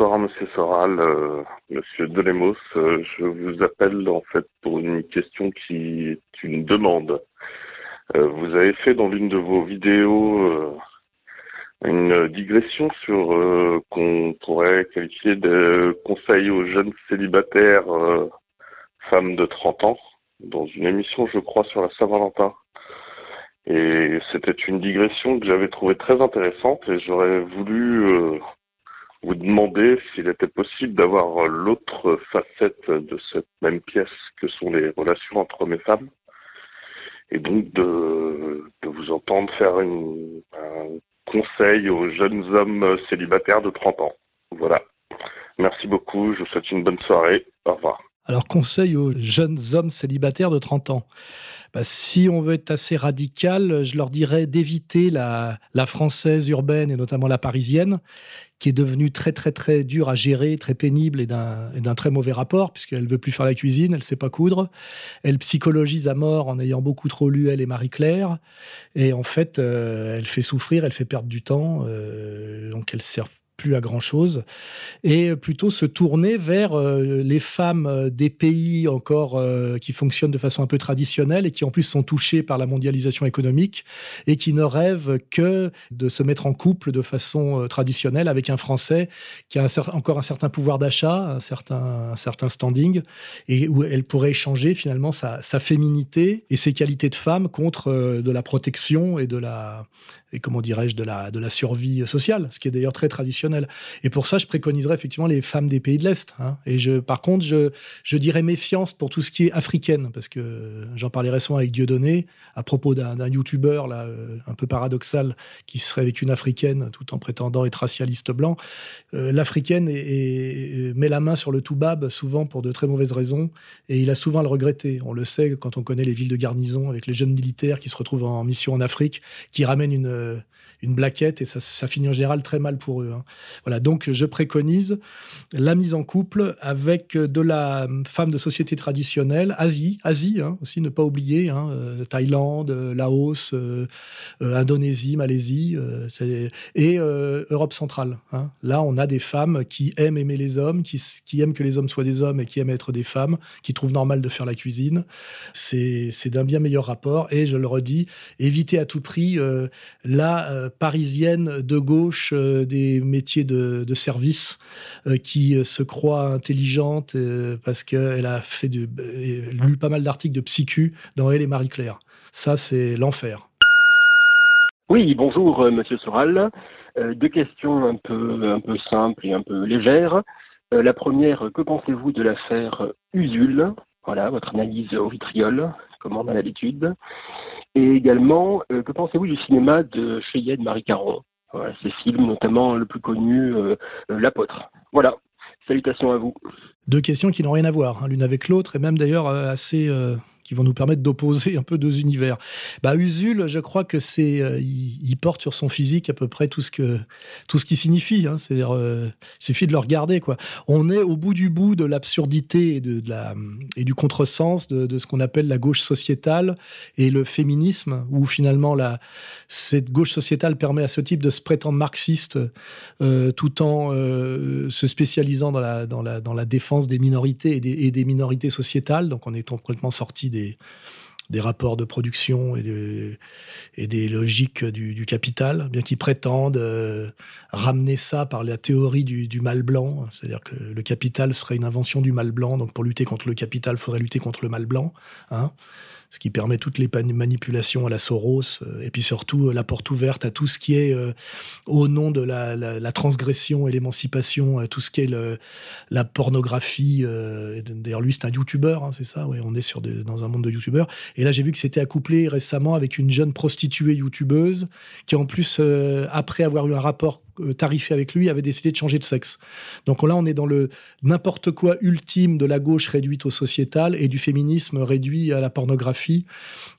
Bonsoir Monsieur Soral, euh, Monsieur Delemos. Euh, je vous appelle en fait pour une question qui est une demande. Euh, vous avez fait dans l'une de vos vidéos une digression sur qu'on pourrait qualifier de conseil aux jeunes célibataires femmes de 30 ans dans une émission, je crois, sur la Saint-Valentin. Et c'était une digression que j'avais trouvée très intéressante et j'aurais voulu vous demander s'il était possible d'avoir l'autre facette de cette même pièce que sont les relations entre hommes et femmes, et donc de, de vous entendre faire une, un conseil aux jeunes hommes célibataires de 30 ans. Voilà. Merci beaucoup, je vous souhaite une bonne soirée. Au revoir. Alors, conseil aux jeunes hommes célibataires de 30 ans. Bah, si on veut être assez radical, je leur dirais d'éviter la, la française urbaine et notamment la parisienne, qui est devenue très très très dure à gérer, très pénible et d'un très mauvais rapport, puisqu'elle veut plus faire la cuisine, elle sait pas coudre. Elle psychologise à mort en ayant beaucoup trop lu elle et Marie-Claire. Et en fait, euh, elle fait souffrir, elle fait perdre du temps. Euh, donc elle sert plus à grand chose, et plutôt se tourner vers euh, les femmes euh, des pays encore euh, qui fonctionnent de façon un peu traditionnelle et qui en plus sont touchées par la mondialisation économique et qui ne rêvent que de se mettre en couple de façon traditionnelle avec un Français qui a encore un certain pouvoir d'achat, un certain, un certain standing, et où elle pourrait échanger finalement sa, sa féminité et ses qualités de femme contre de la protection et de la, et comment de la, de la survie sociale, ce qui est d'ailleurs très traditionnel. Et pour ça, je préconiserais effectivement les femmes des pays de l'Est. Hein. Et par contre, je, dirais méfiance pour tout ce qui est africaine, parce que j'en parlais récemment avec Dieudonné à propos d'un youtubeur euh, un peu paradoxal qui serait avec une africaine tout en prétendant être racialiste blanc. Euh, l'africaine met la main sur le toubab souvent pour de très mauvaises raisons, et il a souvent à le regretter. On le sait quand on connaît les villes de garnison avec les jeunes militaires qui se retrouvent en mission en Afrique, qui ramènent une une blaquette et ça, finit en général très mal pour eux. Hein. Voilà, donc je préconise la mise en couple avec de la femme de société traditionnelle, Asie, Asie hein, aussi, ne pas oublier, hein, euh, Thaïlande, Laos, euh, Indonésie, Malaisie et Europe centrale. Là, on a des femmes qui aiment aimer les hommes, qui, qui, aiment que les hommes soient des hommes et qui aiment être des femmes, qui trouvent normal de faire la cuisine. C'est d'un bien meilleur rapport et je le redis, éviter à tout prix la euh, parisienne de gauche euh, des métiers de, service euh, qui se croit intelligente parce qu'elle a fait lu pas mal d'articles de psychu dans Elle et Marie-Claire. Ça, c'est l'enfer. Oui, bonjour, monsieur Soral. deux questions un peu, un peu simples et un peu légères. la première, que pensez-vous de l'affaire Usul? Voilà, votre analyse au vitriol, comme on a l'habitude. Et également, euh, que pensez-vous du cinéma de Cheyenne Marie Caron? Voilà, Ces films, notamment le plus connu, euh, euh, L'Apôtre. Voilà, salutations à vous. Deux questions qui n'ont rien à voir, hein, l'une avec l'autre, et même d'ailleurs assez qui vont nous permettre d'opposer un peu deux univers. Bah, Usul, je crois que c'est, euh, il, porte sur son physique à peu près tout ce que tout ce qui signifie. Hein. C'est-à-dire, euh, suffit de le regarder quoi. On est au bout du bout de l'absurdité et de, la et du contresens de, de ce qu'on appelle la gauche sociétale et le féminisme, où finalement la cette gauche sociétale permet à ce type de se prétendre marxiste euh, tout en se spécialisant dans la dans la dans la défense des minorités et des, et des minorités sociétales. Donc on est complètement sorti des des, rapports de production et, des logiques du, capital, bien qu'ils prétendent euh, ramener ça par la théorie du, mal blanc, c'est-à-dire que le capital serait une invention du mal blanc, donc pour lutter contre le capital, il faudrait lutter contre le mal blanc. Hein ce qui permet toutes les manipulations à la Soros, euh, et puis surtout euh, la porte ouverte à tout ce qui est euh, au nom de la, transgression et l'émancipation, tout ce qui est la pornographie. D'ailleurs, lui, c'est un youtubeur, hein, c'est ça, ouais, on est dans un monde de youtubeurs. Et là, j'ai vu que c'était accouplé récemment avec une jeune prostituée youtubeuse qui, en plus, après avoir eu un rapport tarifé avec lui, avait décidé de changer de sexe. Donc là, on est dans le n'importe quoi ultime de la gauche réduite au sociétal et du féminisme réduit à la pornographie.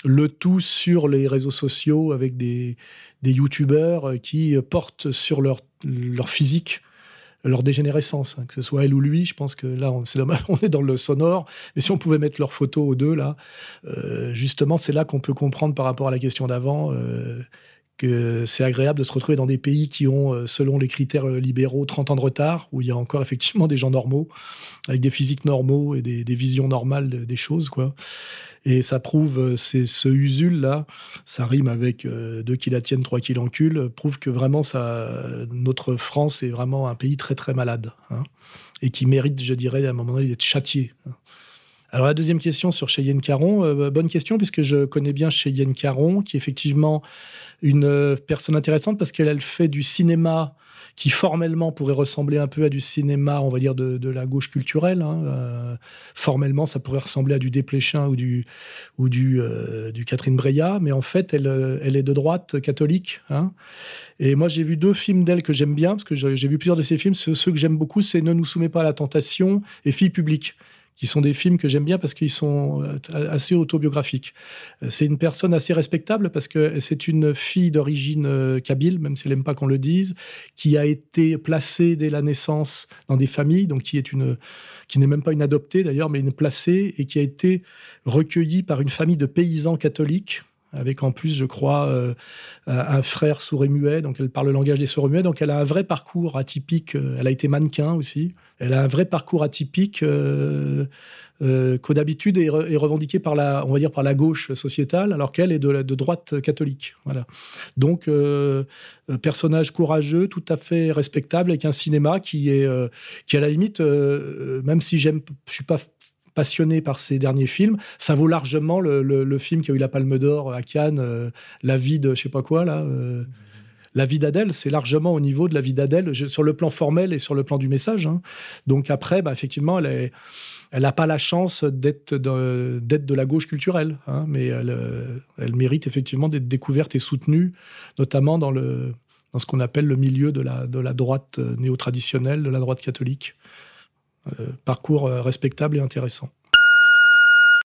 Le tout sur les réseaux sociaux avec des, des youtubeurs qui portent sur leur, leur physique leur dégénérescence, hein, que ce soit elle ou lui. Je pense que là, c'est dommage, on est dans le sonore, mais si on pouvait mettre leurs photos aux deux, là, euh, justement, c'est là qu'on peut comprendre par rapport à la question d'avant euh, que c'est agréable de se retrouver dans des pays qui ont, euh, selon les critères libéraux, 30 ans de retard, où il y a encore effectivement des gens normaux, avec des physiques normaux et des, visions normales des choses, quoi. Et ça prouve, euh, c'est ce Usul-là, ça rime avec euh, deux qui la tiennent, trois qui l'enculent, prouve que vraiment ça, notre France est vraiment un pays très très malade. Hein, et qui mérite, je dirais, à un moment donné d'être châtié. Hein. Alors la deuxième question sur Cheyenne Caron, euh, bonne question puisque je connais bien Cheyenne Caron, qui effectivement une personne intéressante parce qu'elle fait du cinéma qui formellement pourrait ressembler un peu à du cinéma, on va dire, de, la gauche culturelle. Hein. Euh, formellement, ça pourrait ressembler à du Desplechin ou du, euh, Catherine Breillat, mais en fait, elle, euh, est de droite catholique. Hein. Et moi, j'ai vu deux films d'elle que j'aime bien, parce que j'ai vu plusieurs de ses films. Ceux que j'aime beaucoup, c'est Ne nous soumets pas à la tentation et Fille publique qui sont des films que j'aime bien parce qu'ils sont euh, assez autobiographiques. Euh, c'est une personne assez respectable parce que c'est une fille d'origine euh, kabyle, même si elle n'aime pas qu'on le dise, qui a été placée dès la naissance dans des familles, donc qui est une qui n'est même pas une adoptée d'ailleurs, mais une placée et qui a été recueillie par une famille de paysans catholiques avec en plus, je crois, un frère sourd et muet, donc elle parle le langage des sourds et muets, donc elle a un vrai parcours atypique, elle a été mannequin aussi, elle a un vrai parcours atypique euh, qu'au d'habitude est, revendiqué par la, on va dire, par la gauche sociétale, alors qu'elle est de, droite catholique. Voilà. Donc, personnage courageux, tout à fait respectable, avec un cinéma qui est, qui à la limite, même si j'aime, je suis pas passionné par ses derniers films. Ça vaut largement le, film qui a eu la Palme d'Or à Cannes, euh, La vie de je sais pas quoi là. Euh, la vie d'Adèle, c'est largement au niveau de la vie d'Adèle, sur le plan formel et sur le plan du message. Hein. Donc après, bah, effectivement, elle n'a pas la chance d'être de, la gauche culturelle, hein, mais elle, elle, mérite effectivement d'être découverte et soutenue, notamment dans, ce qu'on appelle le milieu de la, droite euh, néo-traditionnelle, de la droite catholique. Euh, parcours euh, respectable et intéressant.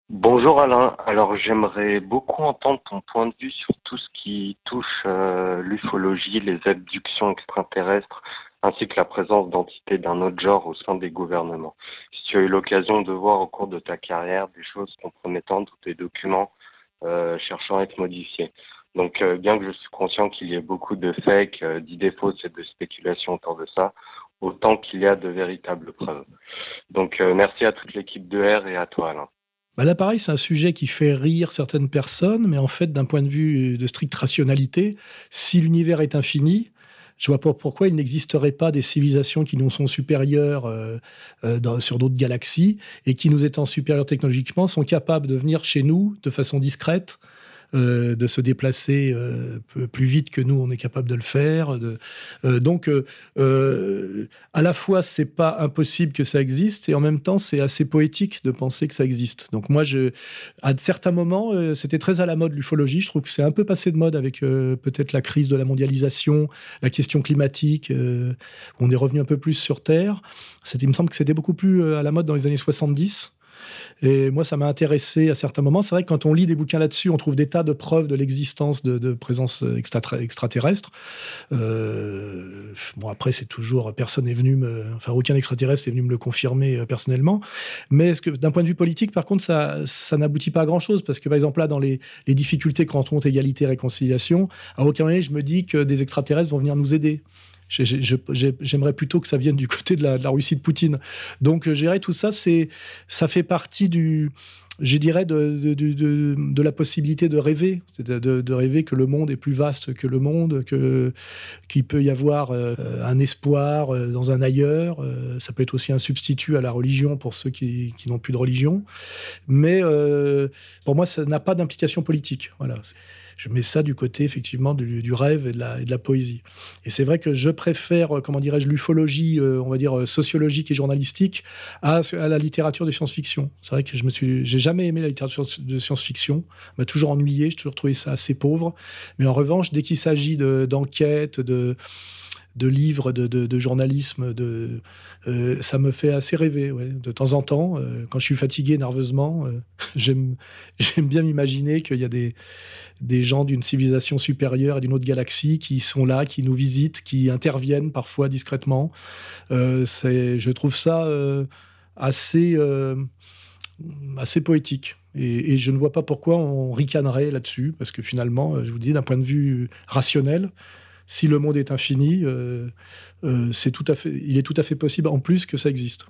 Bonjour Alain, alors j'aimerais beaucoup entendre ton point de vue sur tout ce qui touche euh, l'ufologie, les abductions extraterrestres, ainsi que la présence d'entités d'un autre genre au sein des gouvernements. Si tu as eu l'occasion de voir au cours de ta carrière des choses compromettantes ou des documents cherchant à être modifiés. Donc bien que je suis conscient qu'il y ait beaucoup de fakes, d'idées fausses et de spéculations autour de ça, autant qu'il y a de véritables preuves. Donc euh, merci à toute l'équipe de R et à toi Alain. Bah là, pareil, c'est un sujet qui fait rire certaines personnes, mais en fait, d'un point de vue de stricte rationalité, si l'univers est infini, je vois pas pourquoi il n'existerait pas des civilisations qui nous sont supérieures euh, euh, sur d'autres galaxies et qui, nous étant supérieures technologiquement, sont capables de venir chez nous de façon discrète, euh, de se déplacer euh, plus vite que nous, on est capable de le faire. Euh, donc, à la fois, c'est pas impossible que ça existe, et en même temps, c'est assez poétique de penser que ça existe. Donc, moi, je, à certains moments, c'était très à la mode l'ufologie. Je trouve que c'est un peu passé de mode avec peut-être la crise de la mondialisation, la question climatique. on est revenu un peu plus sur Terre. Il me semble que c'était beaucoup plus à la mode dans les années 70. Et moi, ça m'a intéressé à certains moments. C'est vrai que quand on lit des bouquins là-dessus, on trouve des tas de preuves de l'existence de, de, présence extraterrestre. Euh, bon, après, c'est toujours personne n'est venu me, enfin, aucun extraterrestre est venu me le confirmer euh, personnellement. Mais ce que, d'un point de vue politique, par contre, ça, n'aboutit pas à grand chose parce que, par exemple, là, dans les, les difficultés quand on égalité, réconciliation, à aucun moment je me dis que des extraterrestres vont venir nous aider. J'aimerais plutôt que ça vienne du côté de la, Russie de Poutine. Donc, euh, gérer tout ça, ça fait partie du, je dirais, de, de, de, la possibilité de rêver, de, de, rêver que le monde est plus vaste que le monde, que qu'il peut y avoir euh, un espoir euh, dans un ailleurs. ça peut être aussi un substitut à la religion pour ceux qui, qui n'ont plus de religion. Mais pour moi, ça n'a pas d'implication politique. Voilà je mets ça du côté effectivement du, rêve et de, la, poésie. Et c'est vrai que je préfère, euh, comment dirais-je, l'ufologie, euh, on va dire euh, sociologique et journalistique, à, la littérature de science-fiction. C'est vrai que je me suis, j'ai jamais aimé la littérature de science-fiction. m'a toujours ennuyé. J'ai toujours trouvé ça assez pauvre. Mais en revanche, dès qu'il s'agit d'enquête, de, de, livres, de, journalisme, de, euh, ça me fait assez rêver. De temps en temps, euh, quand je suis fatigué nerveusement, euh, j'aime bien m'imaginer qu'il y a des, des gens d'une civilisation supérieure et d'une autre galaxie qui sont là, qui nous visitent, qui interviennent parfois discrètement. je trouve ça assez, assez poétique. Et, je ne vois pas pourquoi on ricanerait là-dessus, parce que finalement, je vous dis, d'un point de vue rationnel, si le monde est infini, euh, euh, tout à fait, il est tout à fait possible en plus que ça existe.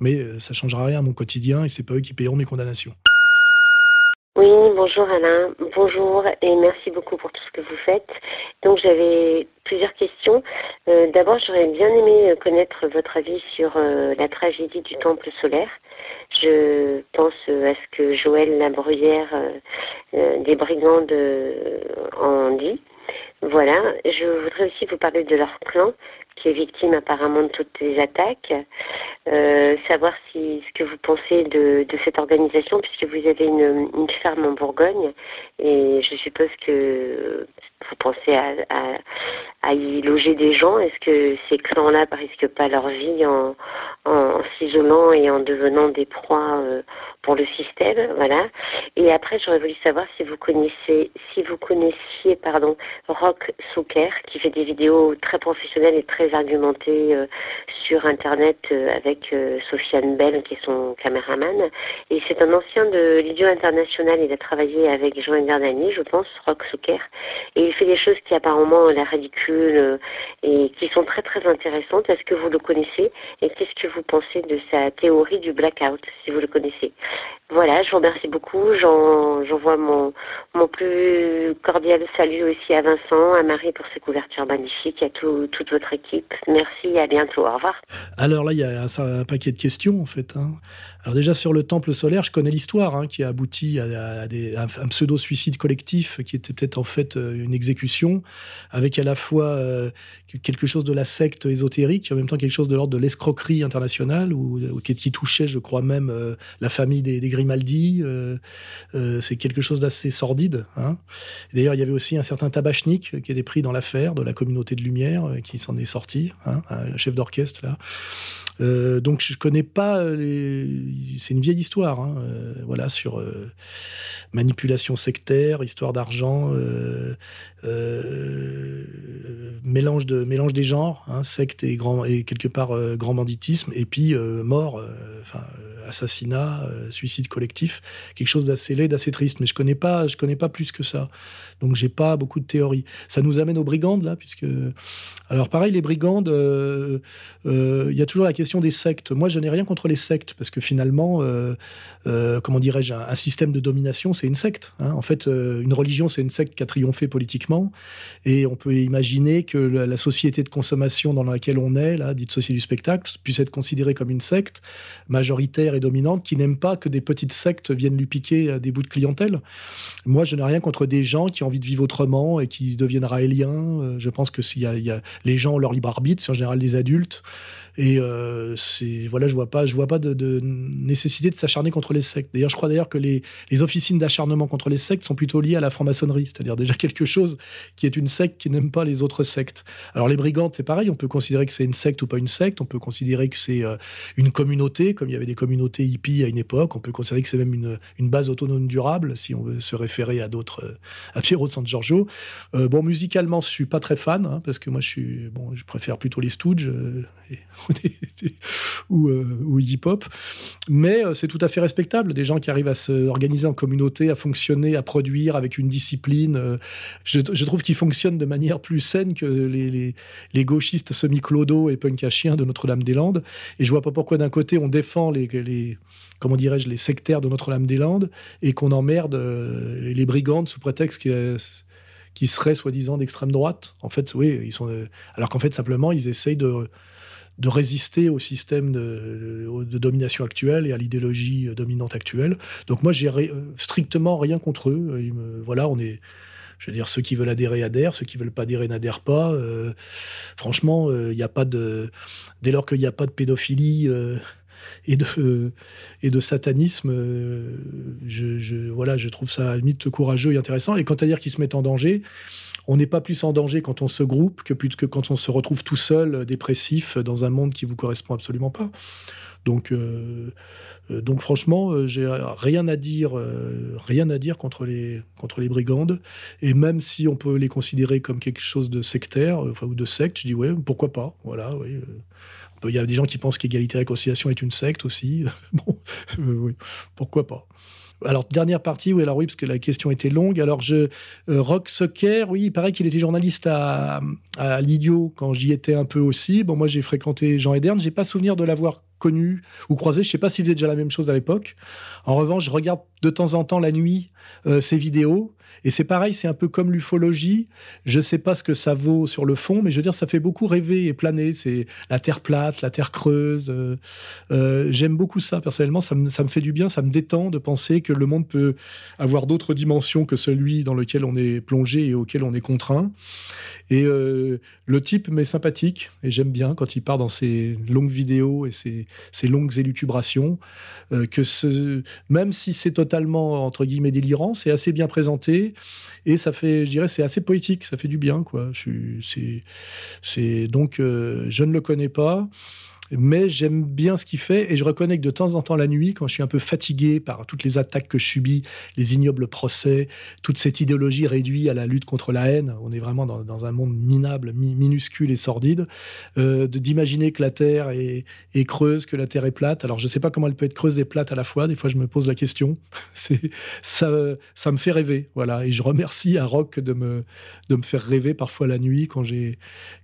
Mais euh, ça changera rien à mon quotidien et c'est pas eux qui payeront mes condamnations. Oui, bonjour Alain, bonjour et merci beaucoup pour tout ce que vous faites. Donc j'avais plusieurs questions. D'abord, j'aurais bien aimé connaître votre avis sur la tragédie du temple solaire. Je pense à ce que Joël Labruyère des Brigands en dit. Voilà, je voudrais aussi vous parler de leur clan, qui est victime apparemment de toutes les attaques. Euh, savoir si ce que vous pensez de, cette organisation, puisque vous avez une, ferme en Bourgogne, et je suppose que vous pensez à, y loger des gens. Est-ce que ces clans-là ne risquent pas leur vie en, s'isolant et en devenant des proies euh, pour le système, voilà. Et après, j'aurais voulu savoir si vous connaissez, si vous connaissiez, pardon, Rock Souker, qui fait des vidéos très professionnelles et très argumentées euh, sur Internet euh, avec euh, Sofiane Bell, qui est son caméraman. Et c'est un ancien de l'Idiot International. Il a travaillé avec Jean Gardani, je pense, Rock Souker. Et il fait des choses qui apparemment ont l'air ridicules et qui sont très très intéressantes. Est-ce que vous le connaissez? Et qu'est-ce que vous pensez de sa théorie du blackout, si vous le connaissez? Voilà, je vous remercie beaucoup. J'envoie mon, mon plus cordial salut aussi à Vincent, à Marie pour ses couvertures magnifiques, à toute votre équipe. Merci à bientôt. Au revoir. Alors là, il y a un, paquet de questions en fait. Hein. Alors déjà sur le temple solaire, je connais l'histoire hein, qui a abouti à, un, pseudo-suicide collectif qui était peut-être en fait euh, une exécution, avec à la fois euh, quelque chose de la secte ésotérique et en même temps quelque chose de l'ordre de l'escroquerie internationale, ou, qui, touchait, je crois même, euh, la famille des, Grimaldi. C'est quelque chose d'assez sordide. Hein. D'ailleurs, il y avait aussi un certain Tabachnik qui était pris dans l'affaire de la communauté de lumière, qui s'en est sorti, hein, un chef d'orchestre là. Euh, donc je connais pas. C'est une vieille histoire, hein, euh, voilà, sur euh, manipulation sectaire, histoire d'argent, mélange de mélange des genres, hein, secte et grand et quelque part grand banditisme, et puis mort, enfin assassinat, suicide collectif, quelque chose d'assez laid, d'assez triste. Mais je connais connais pas plus que ça. Donc j'ai pas beaucoup de théories. Ça nous amène aux brigandes là, puisque alors pareil les brigandes, il y a toujours la question des sectes. Moi, je n'ai rien contre les sectes, parce que finalement, euh, euh, comment dirais-je, un, système de domination, c'est une secte. Hein. En fait, euh, une religion, c'est une secte qui a triomphé politiquement. Et on peut imaginer que la, société de consommation dans laquelle on est, là, dite société du spectacle, puisse être considérée comme une secte majoritaire et dominante qui n'aime pas que des petites sectes viennent lui piquer des bouts de clientèle. Moi, je n'ai rien contre des gens qui ont envie de vivre autrement et qui deviennent raéliens. Je pense que s'il y, a, les gens ont leur libre arbitre, c'est en général les adultes. Et euh, voilà, je vois pas, je vois pas de, nécessité de s'acharner contre les sectes. D'ailleurs, je crois d'ailleurs que les, les officines d'acharnement contre les sectes sont plutôt liées à la franc-maçonnerie, c'est-à-dire déjà quelque chose qui est une secte qui n'aime pas les autres sectes. Alors les brigandes, c'est pareil, on peut considérer que c'est une secte ou pas une secte, on peut considérer que c'est euh, une communauté, comme il y avait des communautés hippies à une époque, on peut considérer que c'est même une, une, base autonome durable, si on veut se référer à d'autres, euh, à Piero de San Giorgio. bon, musicalement, je suis pas très fan, hein, parce que moi, je suis, bon, je préfère plutôt les Stooges. ou, euh, ou hip-hop. Mais euh, c'est tout à fait respectable. Des gens qui arrivent à s'organiser en communauté, à fonctionner, à produire avec une discipline. Euh, je, trouve qu'ils fonctionnent de manière plus saine que les, gauchistes semi-clodo et punk à chien de Notre-Dame-des-Landes. Et je vois pas pourquoi d'un côté on défend les, comment dirais-je, les sectaires de Notre-Dame-des-Landes et qu'on emmerde les, les brigandes sous prétexte que qui seraient soi-disant d'extrême droite. En fait, oui, ils sont. alors qu'en fait, simplement, ils essayent de, de résister au système de, domination actuel et à l'idéologie dominante actuelle. Donc moi, j'ai strictement rien contre eux. voilà, on est, je veux dire, ceux qui veulent adhérer adhèrent, ceux qui veulent pas adhérer n'adhèrent pas. Euh, franchement, il euh, n'y a pas de, dès lors qu'il n'y a pas de pédophilie. Euh, et de, et de satanisme, je, voilà, je trouve ça à la limite courageux et intéressant. Et quant à dire qu'ils se mettent en danger, on n'est pas plus en danger quand on se groupe que, que quand on se retrouve tout seul, dépressif, dans un monde qui vous correspond absolument pas. Donc, euh, euh, donc franchement, euh, j'ai rien à dire, rien à dire contre les contre les brigandes. Et même si on peut les considérer comme quelque chose de sectaire, ou de secte, je dis ouais, pourquoi pas. Voilà, oui. Il y a des gens qui pensent qu'égalité et réconciliation est une secte aussi. bon, oui, pourquoi pas. Alors, dernière partie, oui, alors oui, parce que la question était longue. Alors, je, Rock Soccer, oui, il paraît qu'il était journaliste à, à l'Idiot quand j'y étais un peu aussi. Bon, moi, j'ai fréquenté Jean Ederne. J'ai pas souvenir de l'avoir connu ou croisé. Je sais pas s'il faisait déjà la même chose à l'époque. En revanche, je regarde de temps en temps la nuit euh, ces vidéos. Et c'est pareil, c'est un peu comme l'ufologie. Je ne sais pas ce que ça vaut sur le fond, mais je veux dire, ça fait beaucoup rêver et planer. C'est la Terre plate, la Terre creuse. Euh, euh, j'aime beaucoup ça, personnellement. Ça me, ça me, fait du bien, ça me détend de penser que le monde peut avoir d'autres dimensions que celui dans lequel on est plongé et auquel on est contraint. Et le type m'est sympathique et j'aime bien quand il part dans ses longues vidéos et ses, longues élucubrations. que ce, même si c'est totalement, entre guillemets, délirant, c'est assez bien présenté et ça fait, je dirais, c'est assez poétique, ça fait du bien, quoi. C'est donc, euh, je ne le connais pas mais j'aime bien ce qu'il fait et je reconnais que de temps en temps la nuit, quand je suis un peu fatigué par toutes les attaques que je subis, les ignobles procès, toute cette idéologie réduite à la lutte contre la haine, on est vraiment dans, un monde minable, minuscule et sordide, euh, d'imaginer que la Terre est, creuse, que la Terre est plate. Alors je ne sais pas comment elle peut être creuse et plate à la fois, des fois je me pose la question. ça, me fait rêver, voilà. Et je remercie à Rock de me, de me faire rêver parfois la nuit quand,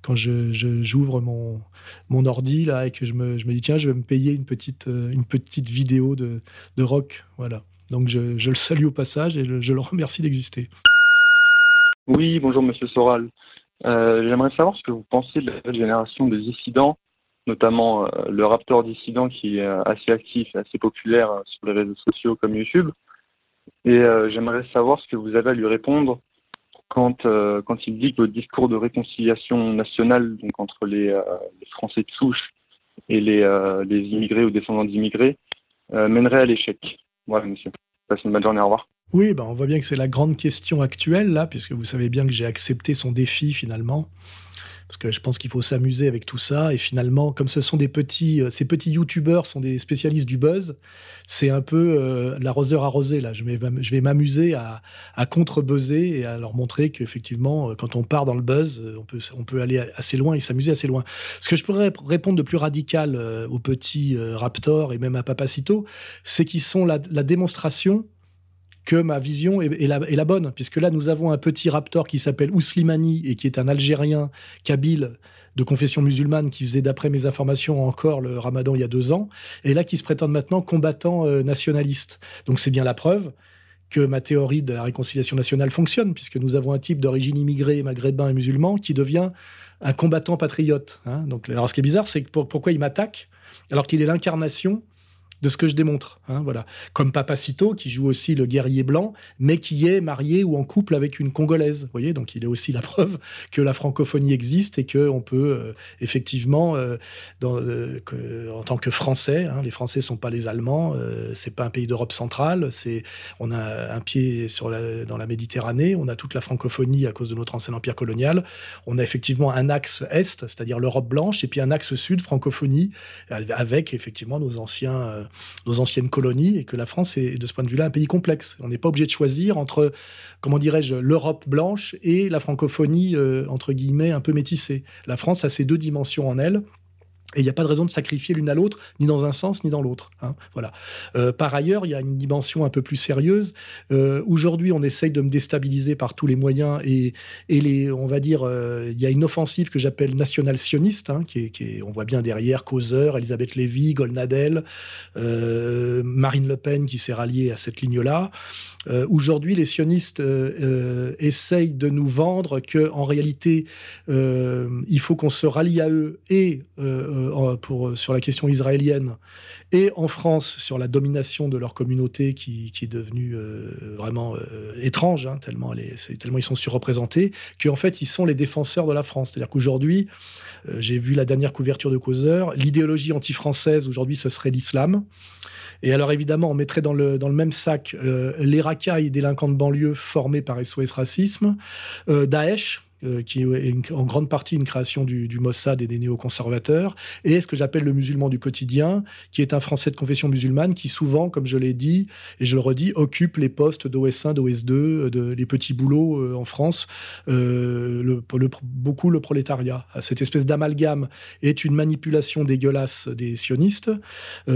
quand je, j'ouvre mon, mon ordi là, que je me, dis, tiens, je vais me payer une petite, euh, une petite vidéo de, de rock. Voilà. Donc je, le salue au passage et je, le remercie d'exister. Oui, bonjour Monsieur Soral. Euh, j'aimerais savoir ce que vous pensez de la génération de dissidents, notamment euh, le Raptor dissident qui est assez actif et assez populaire sur les réseaux sociaux comme YouTube. Et j'aimerais savoir ce que vous avez à lui répondre quand, quand il dit que le discours de réconciliation nationale donc entre les Français de souche et les, euh, les immigrés ou descendants d'immigrés euh, mènerait à l'échec. Voilà, monsieur. Passez une bonne journée, au revoir. Oui, ben on voit bien que c'est la grande question actuelle, là, puisque vous savez bien que j'ai accepté son défi finalement parce que je pense qu'il faut s'amuser avec tout ça. Et finalement, comme ce sont des petits, euh, ces petits youtubeurs sont des spécialistes du buzz, c'est un peu euh, l'arroseur arrosé. Là, je vais, m'amuser à, contre-buzzer et à leur montrer qu'effectivement, euh, quand on part dans le buzz, on peut, on peut aller assez loin et s'amuser assez loin. Ce que je pourrais répondre de plus radical aux petits Raptor et même à Papacito, c'est qu'ils sont la démonstration que ma vision est, la, bonne, puisque là, nous avons un petit raptor qui s'appelle Ouslimani et qui est un Algérien kabyle de confession musulmane qui faisait, d'après mes informations, encore le ramadan il y a deux ans, et là qui se prétend maintenant combattant euh, nationaliste. Donc c'est bien la preuve que ma théorie de la réconciliation nationale fonctionne, puisque nous avons un type d'origine immigrée, maghrébin et musulman, qui devient un combattant patriote. Hein. Donc, alors ce qui est bizarre, c'est pourquoi il m'attaque, alors qu'il est l'incarnation de ce que je démontre. Hein, voilà. Comme Papacito, qui joue aussi le guerrier blanc, mais qui est marié ou en couple avec une Congolaise. Vous voyez, donc il est aussi la preuve que la francophonie existe et qu'on peut euh, effectivement, euh, euh, en tant que Français, hein, les Français sont pas les Allemands, c'est pas un pays d'Europe centrale, on a un pied dans la Méditerranée, on a toute la francophonie à cause de notre ancien empire colonial, on a effectivement un axe est, c'est-à-dire l'Europe blanche, et puis un axe sud, francophonie, avec effectivement nos anciens nos anciennes colonies et que la France est de ce point de vue-là un pays complexe. On n'est pas obligé de choisir entre, comment dirais-je, l'Europe blanche et la francophonie, euh, entre guillemets, un peu métissée. La France a ces deux dimensions en elle et il n'y a pas de raison de sacrifier l'une à l'autre, ni dans un sens, ni dans l'autre. Hein. voilà. Euh, par ailleurs, il y a une dimension un peu plus sérieuse. Euh, aujourd'hui, on essaye de me déstabiliser par tous les moyens et, et les, on va dire, euh, il y a une offensive que j'appelle national-sioniste, hein, qui, est, qui est, on voit bien derrière Causeur, Elisabeth Lévy, Golnadel, Marine Le Pen qui s'est ralliée à cette ligne-là. Euh, aujourd'hui, les sionistes euh, essayent de nous vendre que, en réalité, il faut qu'on se rallie à eux et pour, sur la question israélienne et en France sur la domination de leur communauté qui, est devenue vraiment étrange, hein, tellement, tellement ils sont surreprésentés, qu'en fait, ils sont les défenseurs de la France. C'est-à-dire qu'aujourd'hui, j'ai vu la dernière couverture de Causeur, l'idéologie anti-française aujourd'hui, ce serait l'islam. Et alors évidemment, on mettrait dans le, même sac euh, les racailles délinquants de banlieue formés par SOS Racisme, euh, Daesh, euh, qui est en grande partie une création du, Mossad et des néoconservateurs, et ce que j'appelle le musulman du quotidien, qui est un Français de confession musulmane qui souvent, comme je l'ai dit, et je le redis, occupe les postes d'OS1, d'OS2, euh, de, les petits boulots euh, en France, beaucoup le prolétariat. Cette espèce d'amalgame est une manipulation dégueulasse des sionistes.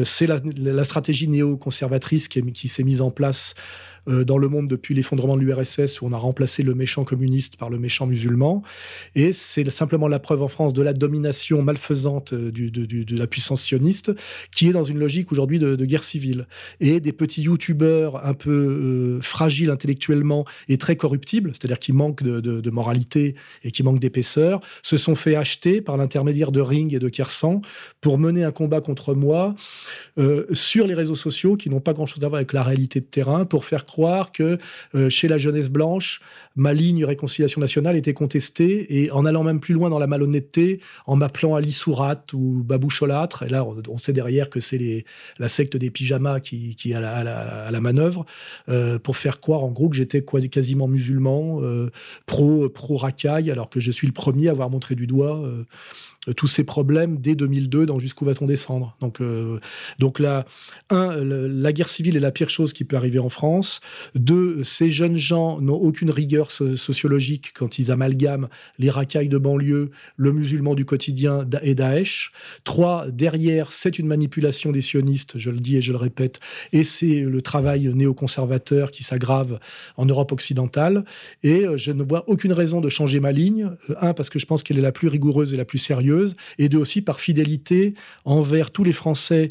C'est la, la, stratégie néoconservatrice qui, qui s'est mise en place euh, dans le monde depuis l'effondrement de l'URSS, où on a remplacé le méchant communiste par le méchant musulman. Et c'est simplement la preuve en France de la domination malfaisante euh, de la puissance sioniste, qui est dans une logique aujourd'hui de, guerre civile. Et des petits youtubeurs un peu euh, fragiles intellectuellement et très corruptibles, c'est-à-dire qui manquent de, moralité et qui manquent d'épaisseur, se sont fait acheter par l'intermédiaire de Ring et de Kersan pour mener un combat contre moi sur les réseaux sociaux qui n'ont pas grand-chose à voir avec la réalité de terrain, pour faire croire que euh, chez la jeunesse blanche, ma ligne réconciliation nationale était contestée et en allant même plus loin dans la malhonnêteté, en m'appelant Ali Sourat ou Babou Cholâtre, et là on, sait derrière que c'est la secte des pyjamas qui, qui est à la, manœuvre, euh, pour faire croire en gros que j'étais quasiment musulman, euh, pro, pro racaille, alors que je suis le premier à avoir montré du doigt tous ces problèmes dès 2002 dans Jusqu'où va-t-on descendre? Donc, euh, donc là, un, la guerre civile est la pire chose qui peut arriver en France. Deux, ces jeunes gens n'ont aucune rigueur sociologique quand ils amalgament les racailles de banlieue, le musulman du quotidien et Daesh. Trois, derrière, c'est une manipulation des sionistes, je le dis et je le répète, et c'est le travail néoconservateur qui s'aggrave en Europe occidentale. Et euh, je ne vois aucune raison de changer ma ligne. Euh, un, parce que je pense qu'elle est la plus rigoureuse et la plus sérieuse et deux aussi par fidélité envers tous les Français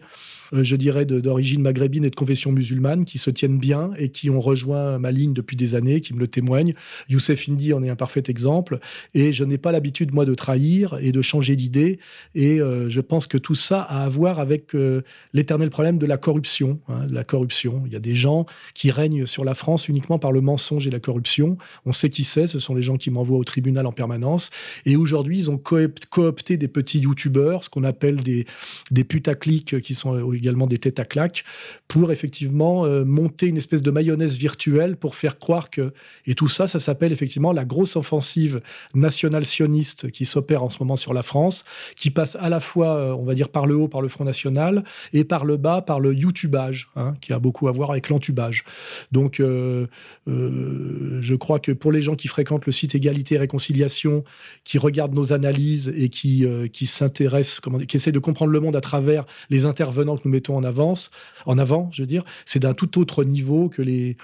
je dirais, d'origine maghrébine et de confession musulmane, qui se tiennent bien et qui ont rejoint ma ligne depuis des années, qui me le témoignent. Youssef Indy en est un parfait exemple. Et je n'ai pas l'habitude, moi, de trahir et de changer d'idée. Et euh, je pense que tout ça a à voir avec euh, l'éternel problème de la corruption. Hein, la corruption. Il y a des gens qui règnent sur la France uniquement par le mensonge et la corruption. On sait qui c'est. Ce sont les gens qui m'envoient au tribunal en permanence. Et aujourd'hui, ils ont coopté des petits youtubeurs, ce qu'on appelle des, des putaclics qui sont également des têtes à claques, pour effectivement euh, monter une espèce de mayonnaise virtuelle pour faire croire que... Et tout ça, ça s'appelle effectivement la grosse offensive nationale sioniste qui s'opère en ce moment sur la France, qui passe à la fois, euh, on va dire, par le haut, par le Front National, et par le bas, par le YouTubage, hein, qui a beaucoup à voir avec l'entubage. Donc, euh, je crois que pour les gens qui fréquentent le site Égalité et Réconciliation, qui regardent nos analyses et qui, qui s'intéressent, qui essaient de comprendre le monde à travers les intervenants que nous mettons en avance, en avant, je veux dire, c'est d'un tout autre niveau que les,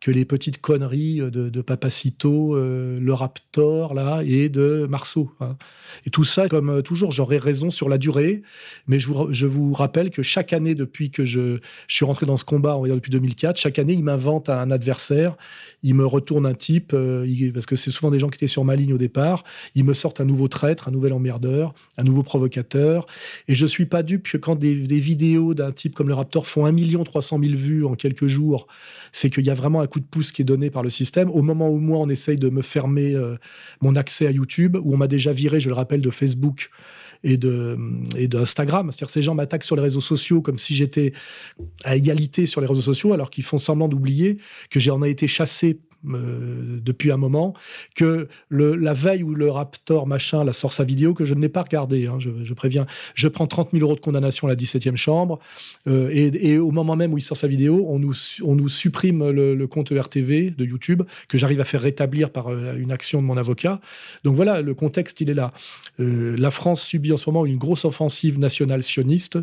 que les petites conneries de, Papacito, euh, le Raptor, là, et de Marceau. Hein. Et tout ça, comme euh, toujours, j'aurais raison sur la durée, mais je vous, je vous, rappelle que chaque année, depuis que je, je suis rentré dans ce combat, on va dire depuis 2004, chaque année, il m'invente un adversaire, il me retourne un type, euh, parce que c'est souvent des gens qui étaient sur ma ligne au départ, il me sortent un nouveau traître, un nouvel emmerdeur, un nouveau provocateur, et je suis pas dupe que quand des vidéos d'un type comme le Raptor font 1 300 000 vues en quelques jours, c'est qu'il y a vraiment un coup de pouce qui est donné par le système. Au moment où moi, on essaye de me fermer euh, mon accès à YouTube, où on m'a déjà viré, je le rappelle, de Facebook et de et d'Instagram. C'est-à-dire ces gens m'attaquent sur les réseaux sociaux comme si j'étais à égalité sur les réseaux sociaux, alors qu'ils font semblant d'oublier que j'en ai été chassé euh, depuis un moment, que la veille où le Raptor machin la sort sa vidéo, que je ne l'ai pas regardé, hein, je, préviens, je prends 30 000 euros de condamnation à la 17e chambre, euh, et, au moment même où il sort sa vidéo, on nous, on nous supprime le, compte RTV de YouTube, que j'arrive à faire rétablir par euh, une action de mon avocat. Donc voilà, le contexte, il est là. la France subit en ce moment une grosse offensive nationale sioniste,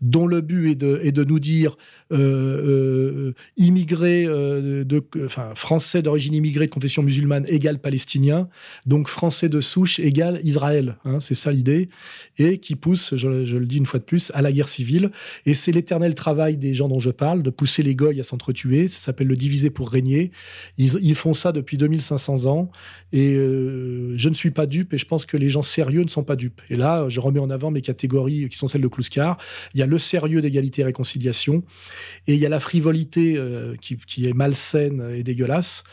dont le but est de, nous dire immigrés, enfin, français D'origine immigrée de confession musulmane égale Palestinien, donc Français de souche égale Israël. Hein, c'est ça l'idée. Et qui pousse, je, le dis une fois de plus, à la guerre civile. Et c'est l'éternel travail des gens dont je parle, de pousser les goyes à s'entretuer. Ça s'appelle le diviser pour régner. Ils, font ça depuis 2500 ans. Et euh, je ne suis pas dupe et je pense que les gens sérieux ne sont pas dupes. Et là, je remets en avant mes catégories qui sont celles de Kluskar. Il y a le sérieux d'égalité et réconciliation et il y a la frivolité euh, qui, est malsaine et dégueulasse,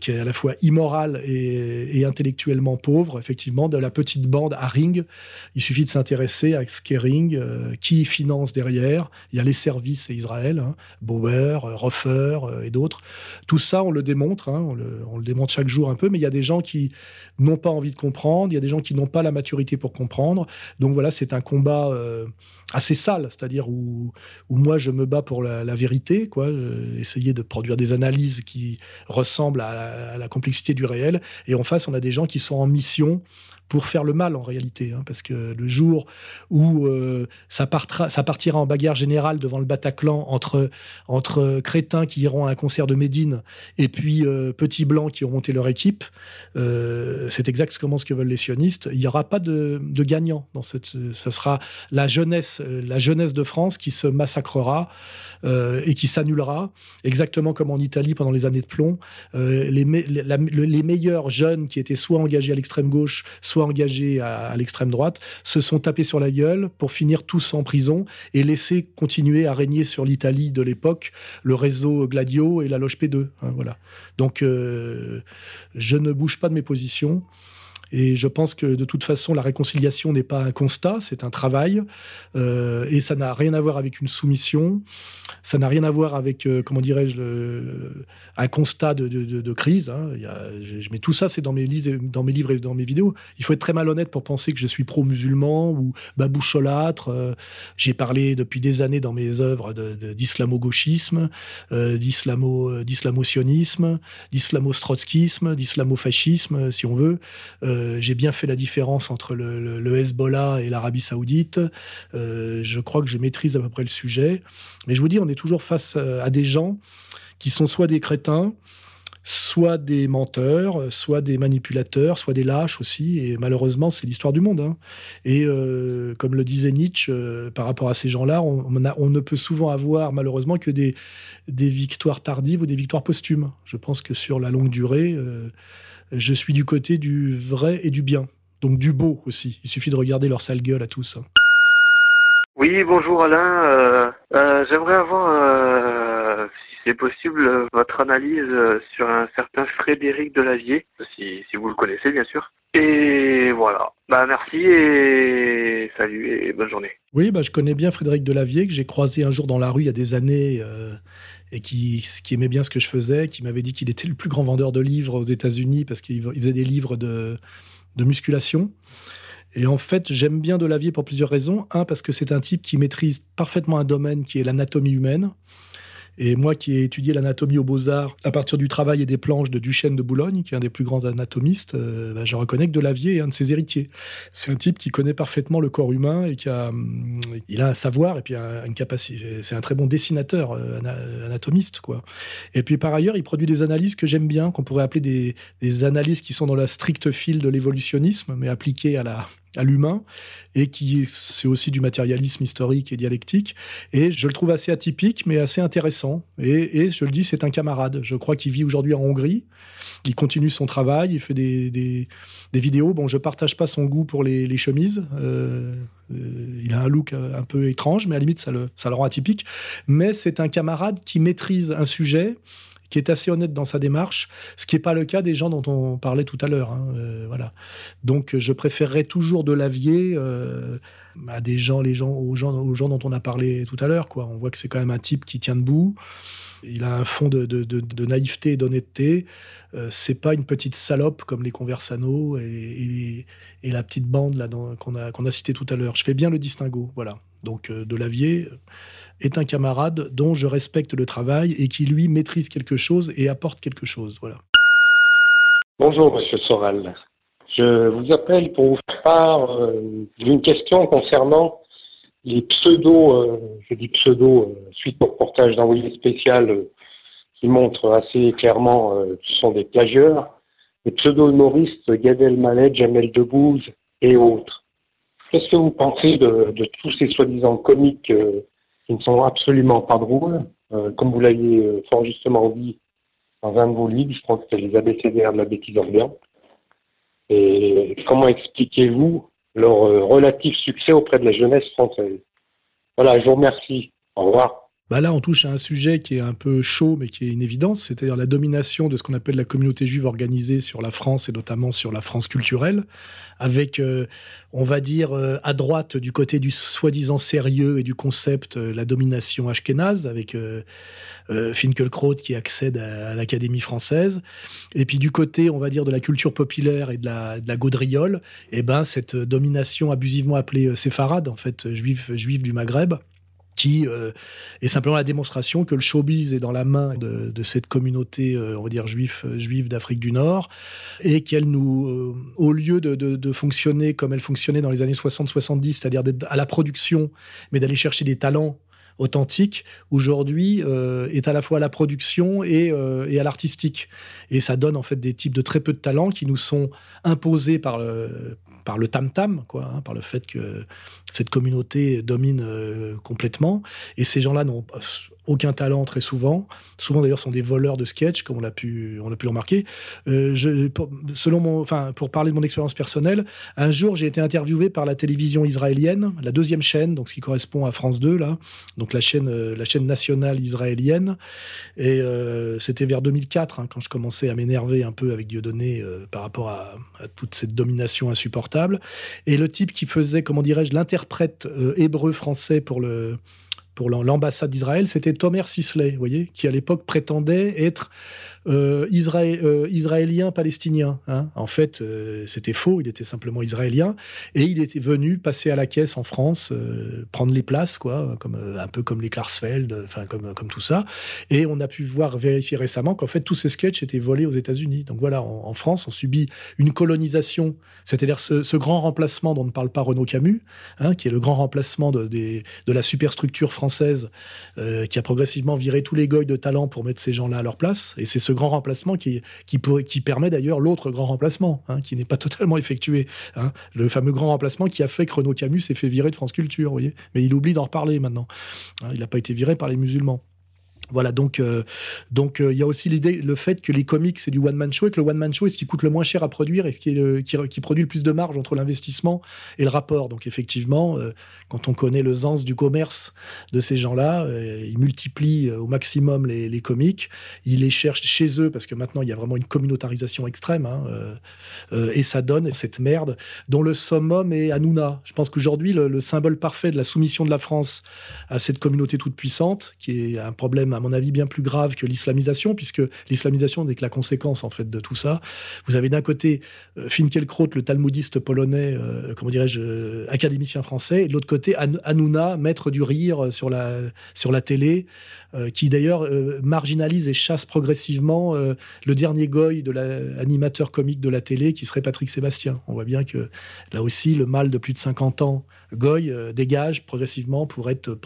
qui est à la fois immorale et, intellectuellement pauvre, effectivement, de la petite bande à Ring. Il suffit de s'intéresser à ce qu'est Ring, euh, qui finance derrière. Il y a les services et Israël, hein, Bauer, Roffer et d'autres. Tout ça, on le démontre, hein, on, le, on, le, démontre chaque jour un peu, mais il y a des gens qui n'ont pas envie de comprendre, il y a des gens qui n'ont pas la maturité pour comprendre. Donc voilà, c'est un combat assez sale, c'est-à-dire où, où, moi je me bats pour la, vérité, quoi, essayer de produire des analyses qui ressemblent à la, complexité du réel, et en face on a des gens qui sont en mission pour faire le mal en réalité, hein, parce que le jour où euh, ça, partira, ça partira en bagarre générale devant le Bataclan entre, entre crétins qui iront à un concert de Médine et puis euh, petits blancs qui auront monté leur équipe, euh, c'est exactement ce que veulent les sionistes. Il n'y aura pas de, de gagnant dans cette. Ce sera la jeunesse, la jeunesse de France qui se massacrera. Et qui s'annulera, exactement comme en Italie pendant les années de plomb. Les, les, meilleurs jeunes qui étaient soit engagés à l'extrême gauche, soit engagés à, l'extrême droite, se sont tapés sur la gueule pour finir tous en prison et laisser continuer à régner sur l'Italie de l'époque le réseau Gladio et la loge P2. Hein, voilà. Donc, euh, je ne bouge pas de mes positions. Et je pense que de toute façon, la réconciliation n'est pas un constat, c'est un travail. Euh, et ça n'a rien à voir avec une soumission. Ça n'a rien à voir avec, euh, comment dirais-je, un constat de, crise. Hein. Je, mets tout ça, c'est dans mes, dans mes livres et dans mes vidéos. Il faut être très malhonnête pour penser que je suis pro-musulman ou baboucholâtre. Euh, j'ai parlé depuis des années dans mes œuvres d'islamo-gauchisme, d'islamo, d'islamo-sionisme, d'islamo-trotskisme, d'islamo-fascisme, si on veut. Euh, j'ai bien fait la différence entre le, Hezbollah et l'Arabie saoudite. Euh, je crois que je maîtrise à peu près le sujet. Mais je vous dis, on est toujours face euh, à des gens qui sont soit des crétins, soit des menteurs, soit des manipulateurs, soit des lâches aussi. Et malheureusement, c'est l'histoire du monde. Hein. Et comme le disait Nietzsche, par rapport à ces gens-là, on, ne peut souvent avoir malheureusement que des, victoires tardives ou des victoires posthumes. Je pense que sur la longue durée, je suis du côté du vrai et du bien. Donc du beau aussi. Il suffit de regarder leur sale gueule à tous. Hein. Oui, bonjour Alain. Euh, euh, j'aimerais avoir, euh, si c'est possible, votre analyse sur un certain Frédéric Delavier, si, si vous le connaissez bien sûr. Et voilà. Bah merci et salut et bonne journée. Oui, bah je connais bien Frédéric Delavier que j'ai croisé un jour dans la rue il y a des années et qui, aimait bien ce que je faisais, qui m'avait dit qu'il était le plus grand vendeur de livres aux États-Unis parce qu'il faisait des livres de, de musculation. Et en fait, j'aime bien Delavier pour plusieurs raisons. Un, parce que c'est un type qui maîtrise parfaitement un domaine qui est l'anatomie humaine. Et moi qui ai étudié l'anatomie aux Beaux-Arts à partir du travail et des planches de Duchesne de Boulogne, qui est un des plus grands anatomistes, euh, bah, je reconnais que Delavier est un de ses héritiers. C'est un type qui connaît parfaitement le corps humain et qui a, hum, il a un savoir et puis une capacité. C'est un très bon dessinateur, euh, anatomiste, quoi. Et puis par ailleurs, il produit des analyses que j'aime bien, qu'on pourrait appeler des, des analyses qui sont dans la stricte file de l'évolutionnisme, mais appliquées à la, à l'humain et qui c'est aussi du matérialisme historique et dialectique. Et je le trouve assez atypique mais assez intéressant. Et, je le dis c'est un camarade. Je crois qu'il vit aujourd'hui en Hongrie. Il continue son travail il fait des, des, vidéos. Bon je partage pas son goût pour les, chemises. Euh, euh, il a un look un peu étrange mais à la limite ça le, ça le rend atypique. Mais c'est un camarade qui maîtrise un sujet qui est assez honnête dans sa démarche, ce qui n'est pas le cas des gens dont on parlait tout à l'heure. Hein, euh, voilà. Donc, je préférerais toujours de l'avier euh, à des gens, les gens, aux gens, aux gens dont on a parlé tout à l'heure. Quoi. On voit que c'est quand même un type qui tient debout. Il a un fond de, naïveté et d'honnêteté. Euh, c'est pas une petite salope comme les Conversano et, la petite bande là qu'on a, qu'on a cité tout à l'heure. Je fais bien le distinguo. Voilà. Donc, de l'avier est un camarade dont je respecte le travail et qui, lui, maîtrise quelque chose et apporte quelque chose. Voilà. Bonjour, Monsieur Soral. Je vous appelle pour vous faire part euh, d'une question concernant les pseudos, euh, je dis pseudo, euh, suite au reportage d'envoyé spécial qui montrent assez clairement que ce sont des plagieurs, les pseudo-humoristes Gad Elmaleh, Jamel Debbouze et autres. Qu'est-ce que vous pensez de, tous ces soi-disant comiques qui ne sont absolument pas drôles, euh, comme vous l'aviez fort justement dit dans un de vos livres, je crois que c'était les abécédaires de la bêtise ambiante. Et comment expliquez-vous leur relatif succès auprès de la jeunesse française? Voilà, je vous remercie. Au revoir. Bah là, on touche à un sujet qui est un peu chaud, mais qui est une évidence, c'est-à-dire la domination de ce qu'on appelle la communauté juive organisée sur la France et notamment sur la France culturelle, avec, euh, on va dire, euh, à droite, du côté du soi-disant sérieux et du concept, euh, la domination ashkénaze, avec Finkelkraut qui accède à, l'Académie française, et puis du côté, on va dire, de la culture populaire et de la, gaudriole, et eh ben cette domination abusivement appelée séfarade, en fait, juif, juif du Maghreb, qui euh, est simplement la démonstration que le showbiz est dans la main de, cette communauté, euh, on va dire juive, euh, juive d'Afrique du Nord, et qu'elle nous, au lieu de, fonctionner comme elle fonctionnait dans les années 60-70, c'est-à-dire d'être à la production, mais d'aller chercher des talents authentiques, aujourd'hui est à la fois à la production et, et à l'artistique. Et ça donne en fait des types de très peu de talents qui nous sont imposés par le, par le tam-tam, quoi, hein, par le fait que cette communauté domine euh, complètement. Et ces gens-là n'ont aucun talent très souvent. Souvent d'ailleurs sont des voleurs de sketch, comme on l'a pu, on a pu le remarquer. Euh, je, pour, selon mon, enfin, pour parler de mon expérience personnelle, un jour j'ai été interviewé par la télévision israélienne, la deuxième chaîne, donc ce qui correspond à France 2 là, donc la chaîne, euh, la chaîne nationale israélienne. Et euh, c'était vers 2004 hein, quand je commençais à m'énerver un peu avec Dieudonné par rapport à, à, toute cette domination insupportable. Et le type qui faisait, comment dirais-je, l'interprète hébreu français pour le pour l'ambassade d'Israël, c'était Tomer Sisley, vous voyez, qui à l'époque prétendait être euh, euh, israélien palestinien. Hein. En fait, euh, c'était faux, il était simplement israélien et il était venu passer à la caisse en France, prendre les places, quoi, comme un peu comme les Klarsfeld, comme comme tout ça. Et on a pu voir vérifier récemment qu'en fait tous ces sketchs étaient volés aux États-Unis. Donc voilà, en, France, on subit une colonisation, c'est-à-dire ce, grand remplacement dont ne parle pas Renaud Camus, hein, qui est le grand remplacement de, de la superstructure française qui a progressivement viré tous les goy de talent pour mettre ces gens-là à leur place. Et c'est ce grand remplacement qui, qui, qui permet d'ailleurs l'autre grand remplacement, hein, qui n'est pas totalement effectué. Hein. le fameux grand remplacement qui a fait que Renaud Camus s'est fait virer de France Culture, voyez. Mais il oublie d'en reparler maintenant. Hein. il n'a pas été viré par les musulmans. Voilà, donc euh, donc euh, il y a aussi l'idée, le fait que les comics c'est du one man show et que le one man show est ce qui coûte le moins cher à produire et ce qui, produit le plus de marge entre l'investissement et le rapport? Donc effectivement, euh, quand on connaît le sens du commerce de ces gens-là, ils multiplient au maximum les, les, comics, ils les cherchent chez eux parce que maintenant il y a vraiment une communautarisation extrême hein, et ça donne cette merde dont le summum est Hanouna. Je pense qu'aujourd'hui le, le symbole parfait de la soumission de la France à cette communauté toute puissante, qui est un problème mon avis, bien plus grave que l'islamisation, puisque l'islamisation n'est que la conséquence, en fait, de tout ça. Vous avez d'un côté euh, Finkelkraut, le talmudiste polonais, euh, comment dirais-je, euh, académicien français, et de l'autre côté Hanouna, maître du rire sur la, sur la télé, qui d'ailleurs marginalise et chasse progressivement le dernier goy de l'animateur comique de la télé, qui serait Patrick Sébastien. On voit bien que là aussi, le mal de plus de 50 ans, goy, dégage progressivement pour être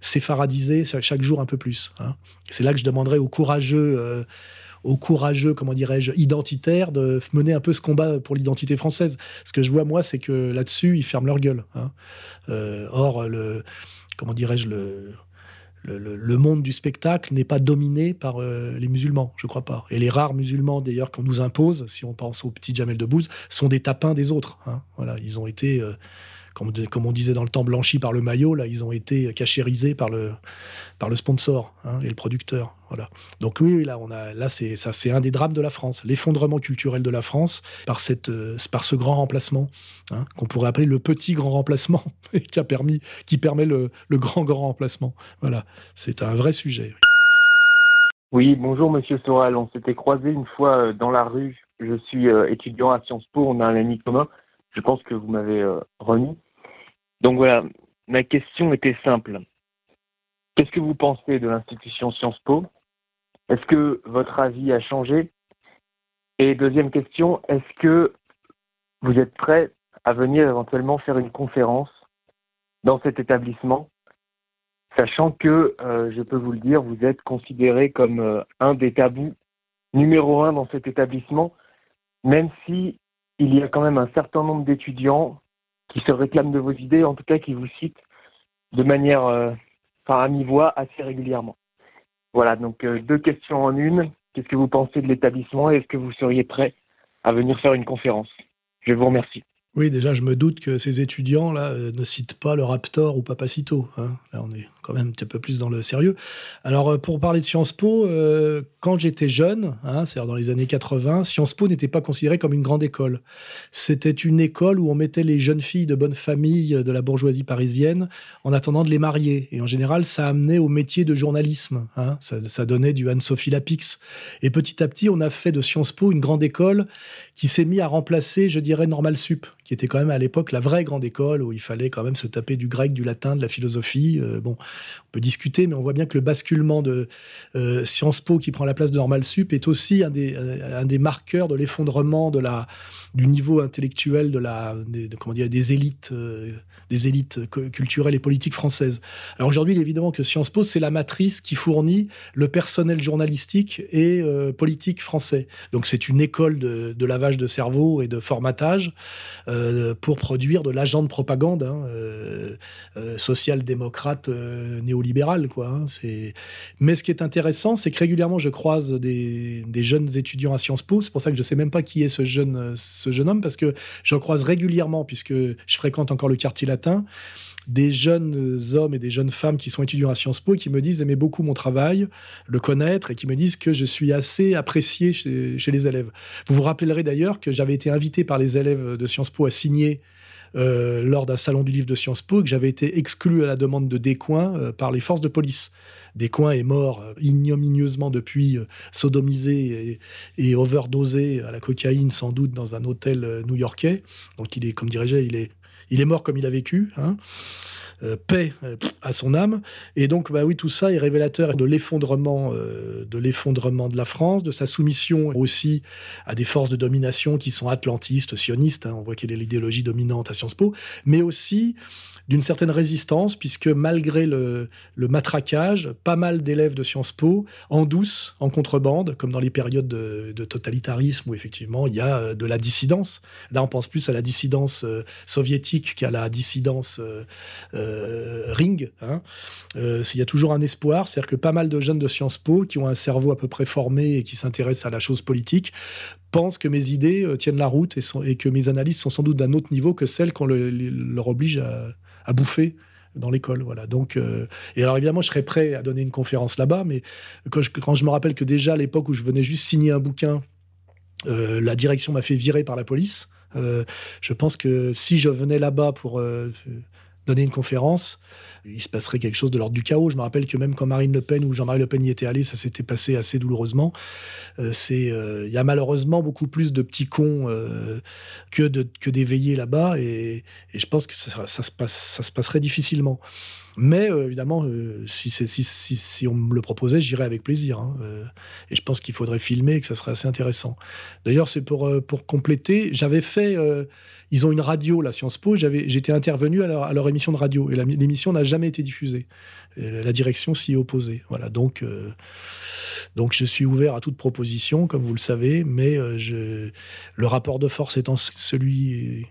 sépharadisé chaque jour un peu plus. Hein. C'est là que je demanderais aux courageux, euh, aux courageux, comment dirais-je, identitaires, de mener un peu ce combat pour l'identité française. Ce que je vois moi, c'est que là-dessus, ils ferment leur gueule. Hein. Euh, or, le, comment dirais-je, le, le, monde du spectacle n'est pas dominé par euh, les musulmans, je crois pas. Et les rares musulmans, d'ailleurs, qu'on nous impose, si on pense au petit Jamel Debbouze, sont des tapins des autres. Hein. Voilà, ils ont été comme, on disait dans le temps, blanchis par le maillot, là, ils ont été cachérisés par le, par le sponsor hein, et le producteur. Voilà. Donc oui, là, on a, là, c'est ça, c'est un des drames de la France, l'effondrement culturel de la France par cette, euh, par ce grand remplacement hein, qu'on pourrait appeler le petit grand remplacement qui a permis, qui permet le, le grand grand remplacement. Voilà, c'est un vrai sujet. Oui, bonjour Monsieur Soral. On s'était croisé une fois euh, dans la rue. Je suis euh, étudiant à Sciences Po. On a un ami commun. Je pense que vous m'avez remis. Donc voilà, ma question était simple. Qu'est-ce que vous pensez de l'institution Sciences Po? Est-ce que votre avis a changé? Et deuxième question, est-ce que vous êtes prêt à venir éventuellement faire une conférence dans cet établissement sachant que, euh, je peux vous le dire, vous êtes considéré comme euh, un des tabous numéro un dans cet établissement, même si il y a quand même un certain nombre d'étudiants qui se réclament de vos idées, en tout cas qui vous citent de manière, euh, enfin à mi-voix, assez régulièrement. Voilà, donc deux questions en une. Qu'est-ce que vous pensez de l'établissement et est-ce que vous seriez prêt à venir faire une conférence? Je vous remercie. Oui, déjà, je me doute que ces étudiants-là euh, ne citent pas le Raptor ou Papacito. Hein. Là, on est quand même un petit peu plus dans le sérieux. Alors, euh, pour parler de Sciences Po, euh, quand j'étais jeune, hein, c'est-à-dire dans les années 80, Sciences Po n'était pas considéré comme une grande école. C'était une école où on mettait les jeunes filles de bonne famille de la bourgeoisie parisienne en attendant de les marier. Et en général, ça amenait au métier de journalisme. Hein. Ça, donnait du Anne-Sophie Lapix. Et petit à petit, on a fait de Sciences Po une grande école qui s'est mise à remplacer, je dirais, Normal Sup, qui était quand même à l'époque la vraie grande école où il fallait quand même se taper du grec, du latin, de la philosophie. Euh, bon, on peut discuter, mais on voit bien que le basculement de euh, Sciences Po qui prend la place de Normal Sup est aussi un des, euh, marqueurs de l'effondrement du niveau intellectuel des, élites, euh, culturelles et politiques françaises. Alors aujourd'hui, évidemment que Sciences Po, c'est la matrice qui fournit le personnel journalistique et politique français. Donc c'est une école de, de, lavage de cerveau et de formatage pour produire de l'agent de propagande hein, social-démocrate néolibéral. Quoi, hein, Mais ce qui est intéressant, c'est que régulièrement, je croise des, jeunes étudiants à Sciences Po. C'est pour ça que je ne sais même pas qui est ce jeune, ce jeune homme, parce que j'en croise régulièrement, puisque je fréquente encore le quartier latin des jeunes hommes et des jeunes femmes qui sont étudiants à Sciences Po et qui me disent aimer beaucoup mon travail, le connaître et qui me disent que je suis assez apprécié chez, chez les élèves. Vous vous rappellerez d'ailleurs que j'avais été invité par les élèves de Sciences Po à signer euh, lors d'un salon du livre de Sciences Po que j'avais été exclu à la demande de Descoings euh, par les forces de police. Descoings est mort euh, ignominieusement depuis, sodomisé et, overdosé à la cocaïne sans doute dans un hôtel new-yorkais. Donc il est, comme dirais-je, il est, il est mort comme il a vécu. Hein. Euh, paix euh, à son âme. Et donc, bah oui, tout ça est révélateur de l'effondrement, euh, de l'effondrement de la France, de sa soumission aussi à des forces de domination qui sont atlantistes, sionistes. Hein. on voit quelle est l'idéologie dominante à Sciences Po, mais aussi d'une certaine résistance, puisque malgré le, matraquage, pas mal d'élèves de Sciences Po, en douce, en contrebande, comme dans les périodes de, totalitarisme où effectivement il y a euh, de la dissidence. Là, on pense plus à la dissidence euh, soviétique qu'à la dissidence euh, ring. Hein. il y a toujours un espoir, c'est-à-dire que pas mal de jeunes de Sciences Po qui ont un cerveau à peu près formé et qui s'intéressent à la chose politique pensent que mes idées tiennent la route et, que mes analyses sont sans doute d'un autre niveau que celles qu'on leur oblige à, bouffer dans l'école. Voilà. Donc, euh, et alors évidemment, je serais prêt à donner une conférence là-bas, mais quand je, quand je, me rappelle que déjà à l'époque où je venais juste signer un bouquin, euh, la direction m'a fait virer par la police. Euh, je pense que si je venais là-bas pour donner une conférence, il se passerait quelque chose de l'ordre du chaos. Je me rappelle que même quand Marine Le Pen ou Jean-Marie Le Pen y était allé, ça s'était passé assez douloureusement. Euh, c'est, euh, il y a malheureusement beaucoup plus de petits cons euh, que, de, que là-bas, et, je pense que ça, se passe, ça se passerait difficilement. Mais évidemment, si, on me le proposait, j'irais avec plaisir. Hein, et je pense qu'il faudrait filmer et que ça serait assez intéressant. D'ailleurs, c'est pour, pour compléter, j'avais fait. ils ont une radio, la Sciences Po. J'étais intervenu à leur, à leur, émission de radio et l'émission n'a jamais été diffusée. la direction s'y est. Voilà, donc, donc je suis ouvert à toute proposition, comme vous le savez, mais je, le rapport de force étant celui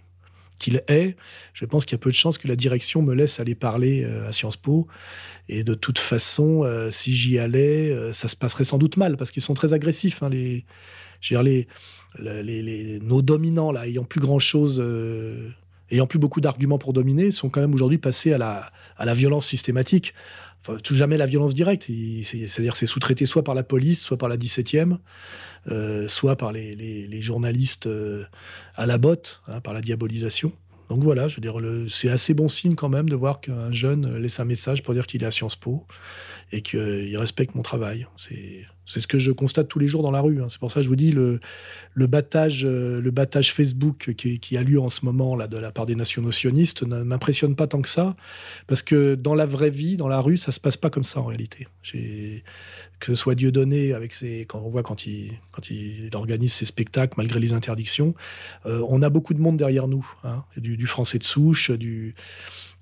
qu'il est, je pense qu'il y a peu de chances que la direction me laisse aller parler euh, à Sciences Po. Et de toute façon, euh, si j'y allais, euh, ça se passerait sans doute mal, parce qu'ils sont très agressifs. Hein, les, les, les, nos dominants, là, ayant plus grand-chose, ayant plus beaucoup d'arguments pour dominer, sont quand même aujourd'hui passés à la, à la violence systématique. Enfin, tout jamais la violence directe. C'est-à-dire c'est sous-traité soit par la police, soit par la 17e. Euh, soit par les, journalistes euh, à la botte, hein, par la diabolisation. Donc voilà, je veux dire, c'est assez bon signe quand même de voir qu'un jeune laisse un message pour dire qu'il est à Sciences Po et qu'il respecte mon travail. C'est ce que je constate tous les jours dans la rue. Hein. C'est pour ça que je vous dis, le, le, battage, euh, le battage Facebook qui, a lieu en ce moment là, de la part des nationaux sionistes ne m'impressionne pas tant que ça, parce que dans la vraie vie, dans la rue, ça se passe pas comme ça en réalité. Que ce soit Dieudonné, avec ses, quand on voit quand il, quand il organise ses spectacles malgré les interdictions, euh, on a beaucoup de monde derrière nous, hein. du français de souche, du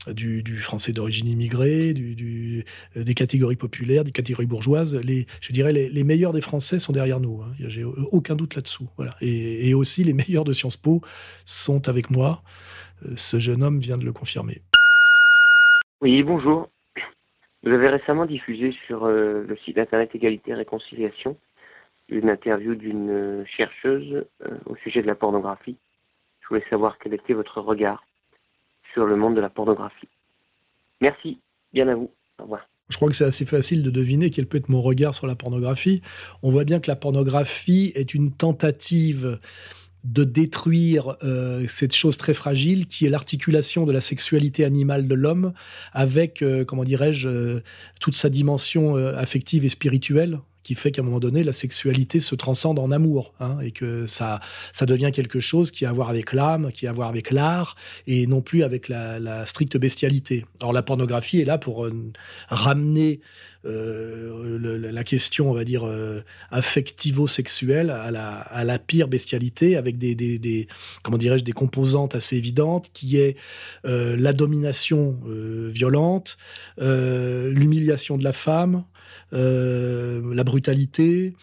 du, français d'origine immigrée, des catégories populaires, des catégories bourgeoises. Je dirais les, les meilleurs des Français sont derrière nous. Hein. J'ai aucun doute là-dessous. Voilà. Et, aussi, les meilleurs de Sciences Po sont avec moi. Ce jeune homme vient de le confirmer. Oui, bonjour. Vous avez récemment diffusé sur euh, le site internet Égalité et Réconciliation une interview d'une euh, chercheuse euh, au sujet de la pornographie. Je voulais savoir quel était votre regard sur le monde de la pornographie. Merci, bien à vous. Au revoir. Je crois que c'est assez facile de deviner quel peut être mon regard sur la pornographie. On voit bien que la pornographie est une tentative de détruire euh, cette chose très fragile qui est l'articulation de la sexualité animale de l'homme avec, euh, comment dirais-je, euh, toute sa dimension affective et spirituelle qui fait qu'à un moment donné, la sexualité se transcende en amour, hein, et que ça, ça devient quelque chose qui a à voir avec l'âme, qui a à voir avec l'art, et non plus avec la, stricte bestialité. Alors la pornographie est là pour ramener euh, la question, on va dire, euh, affectivo-sexuelle à la, pire bestialité, avec des, des, comment dirais-je, des composantes assez évidentes, qui est euh, la domination violente, l'humiliation de la femme, la brutalité.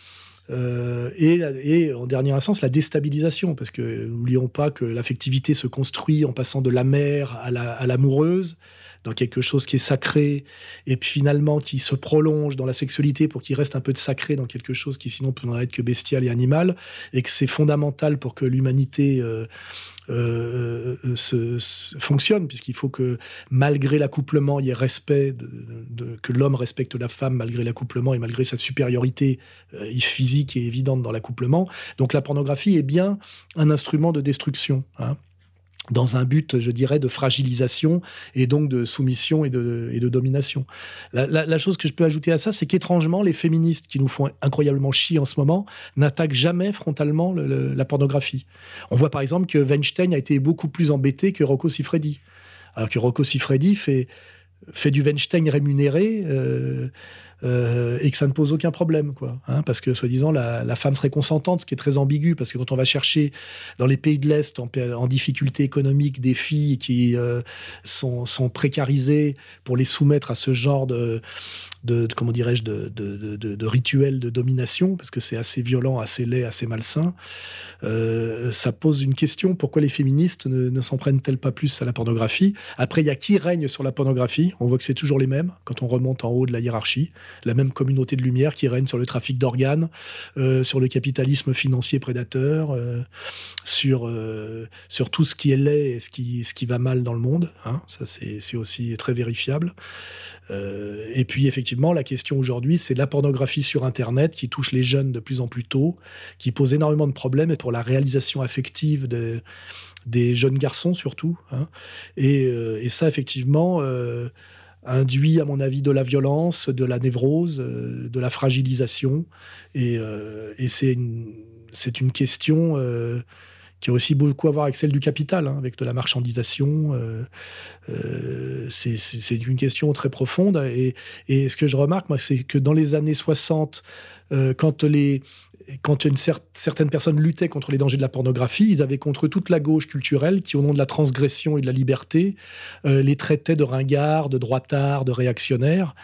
et, et, en dernier instance, la déstabilisation, parce que n'oublions pas que l'affectivité se construit en passant de la mère à l'amoureuse, dans quelque chose qui est sacré, et puis finalement qui se prolonge dans la sexualité pour qu'il reste un peu de sacré dans quelque chose qui sinon pourrait être que bestial et animal, et que c'est fondamental pour que l'humanité euh, euh, se, fonctionne, puisqu'il faut que malgré l'accouplement, il y ait respect, que l'homme respecte la femme malgré l'accouplement et malgré sa supériorité euh, physique et évidente dans l'accouplement. Donc la pornographie est bien un instrument de destruction. Hein dans un but, je dirais, de fragilisation et donc de soumission et de, domination. La, chose que je peux ajouter à ça, c'est qu'étrangement, les féministes qui nous font incroyablement chier en ce moment n'attaquent jamais frontalement la pornographie. On voit par exemple que Weinstein a été beaucoup plus embêté que Rocco Siffredi. Alors que Rocco Siffredi fait, fait du Weinstein rémunéré. Euh, euh, et que ça ne pose aucun problème, quoi. Hein, parce que, soi-disant, la, femme serait consentante, ce qui est très ambigu, parce que quand on va chercher dans les pays de l'Est en, difficulté économique des filles qui euh, sont, sont, précarisées pour les soumettre à ce genre de, de, comment dirais-je, de, de, de, rituel de domination, parce que c'est assez violent, assez laid, assez malsain, euh, ça pose une question pourquoi les féministes ne, s'en prennent-elles pas plus à la pornographie? Après, il y a qui règne sur la pornographie? On voit que c'est toujours les mêmes quand on remonte en haut de la hiérarchie, la même communauté de lumière qui règne sur le trafic d'organes, euh, sur le capitalisme financier prédateur, euh, sur, sur tout ce qui est laid et ce qui, ce qui va mal dans le monde. Hein. ça, c'est aussi très vérifiable. et puis, effectivement, effectivement, la question aujourd'hui, c'est la pornographie sur Internet qui touche les jeunes de plus en plus tôt, qui pose énormément de problèmes pour la réalisation affective des jeunes garçons surtout. Hein. Euh, et, ça, effectivement, euh, induit, à mon avis, de la violence, de la névrose, euh, de la fragilisation. Et, c'est une, une, question qui a aussi beaucoup à voir avec celle du capital, hein, avec de la marchandisation. Euh, euh, c'est une question très profonde. Et, et, ce que je remarque, moi, c'est que dans les années 60, euh, quand les, quand certaines personnes luttaient contre les dangers de la pornographie, ils avaient contre toute la gauche culturelle qui, au nom de la transgression et de la liberté, euh, les traitait de ringards, de droitards, de réactionnaires.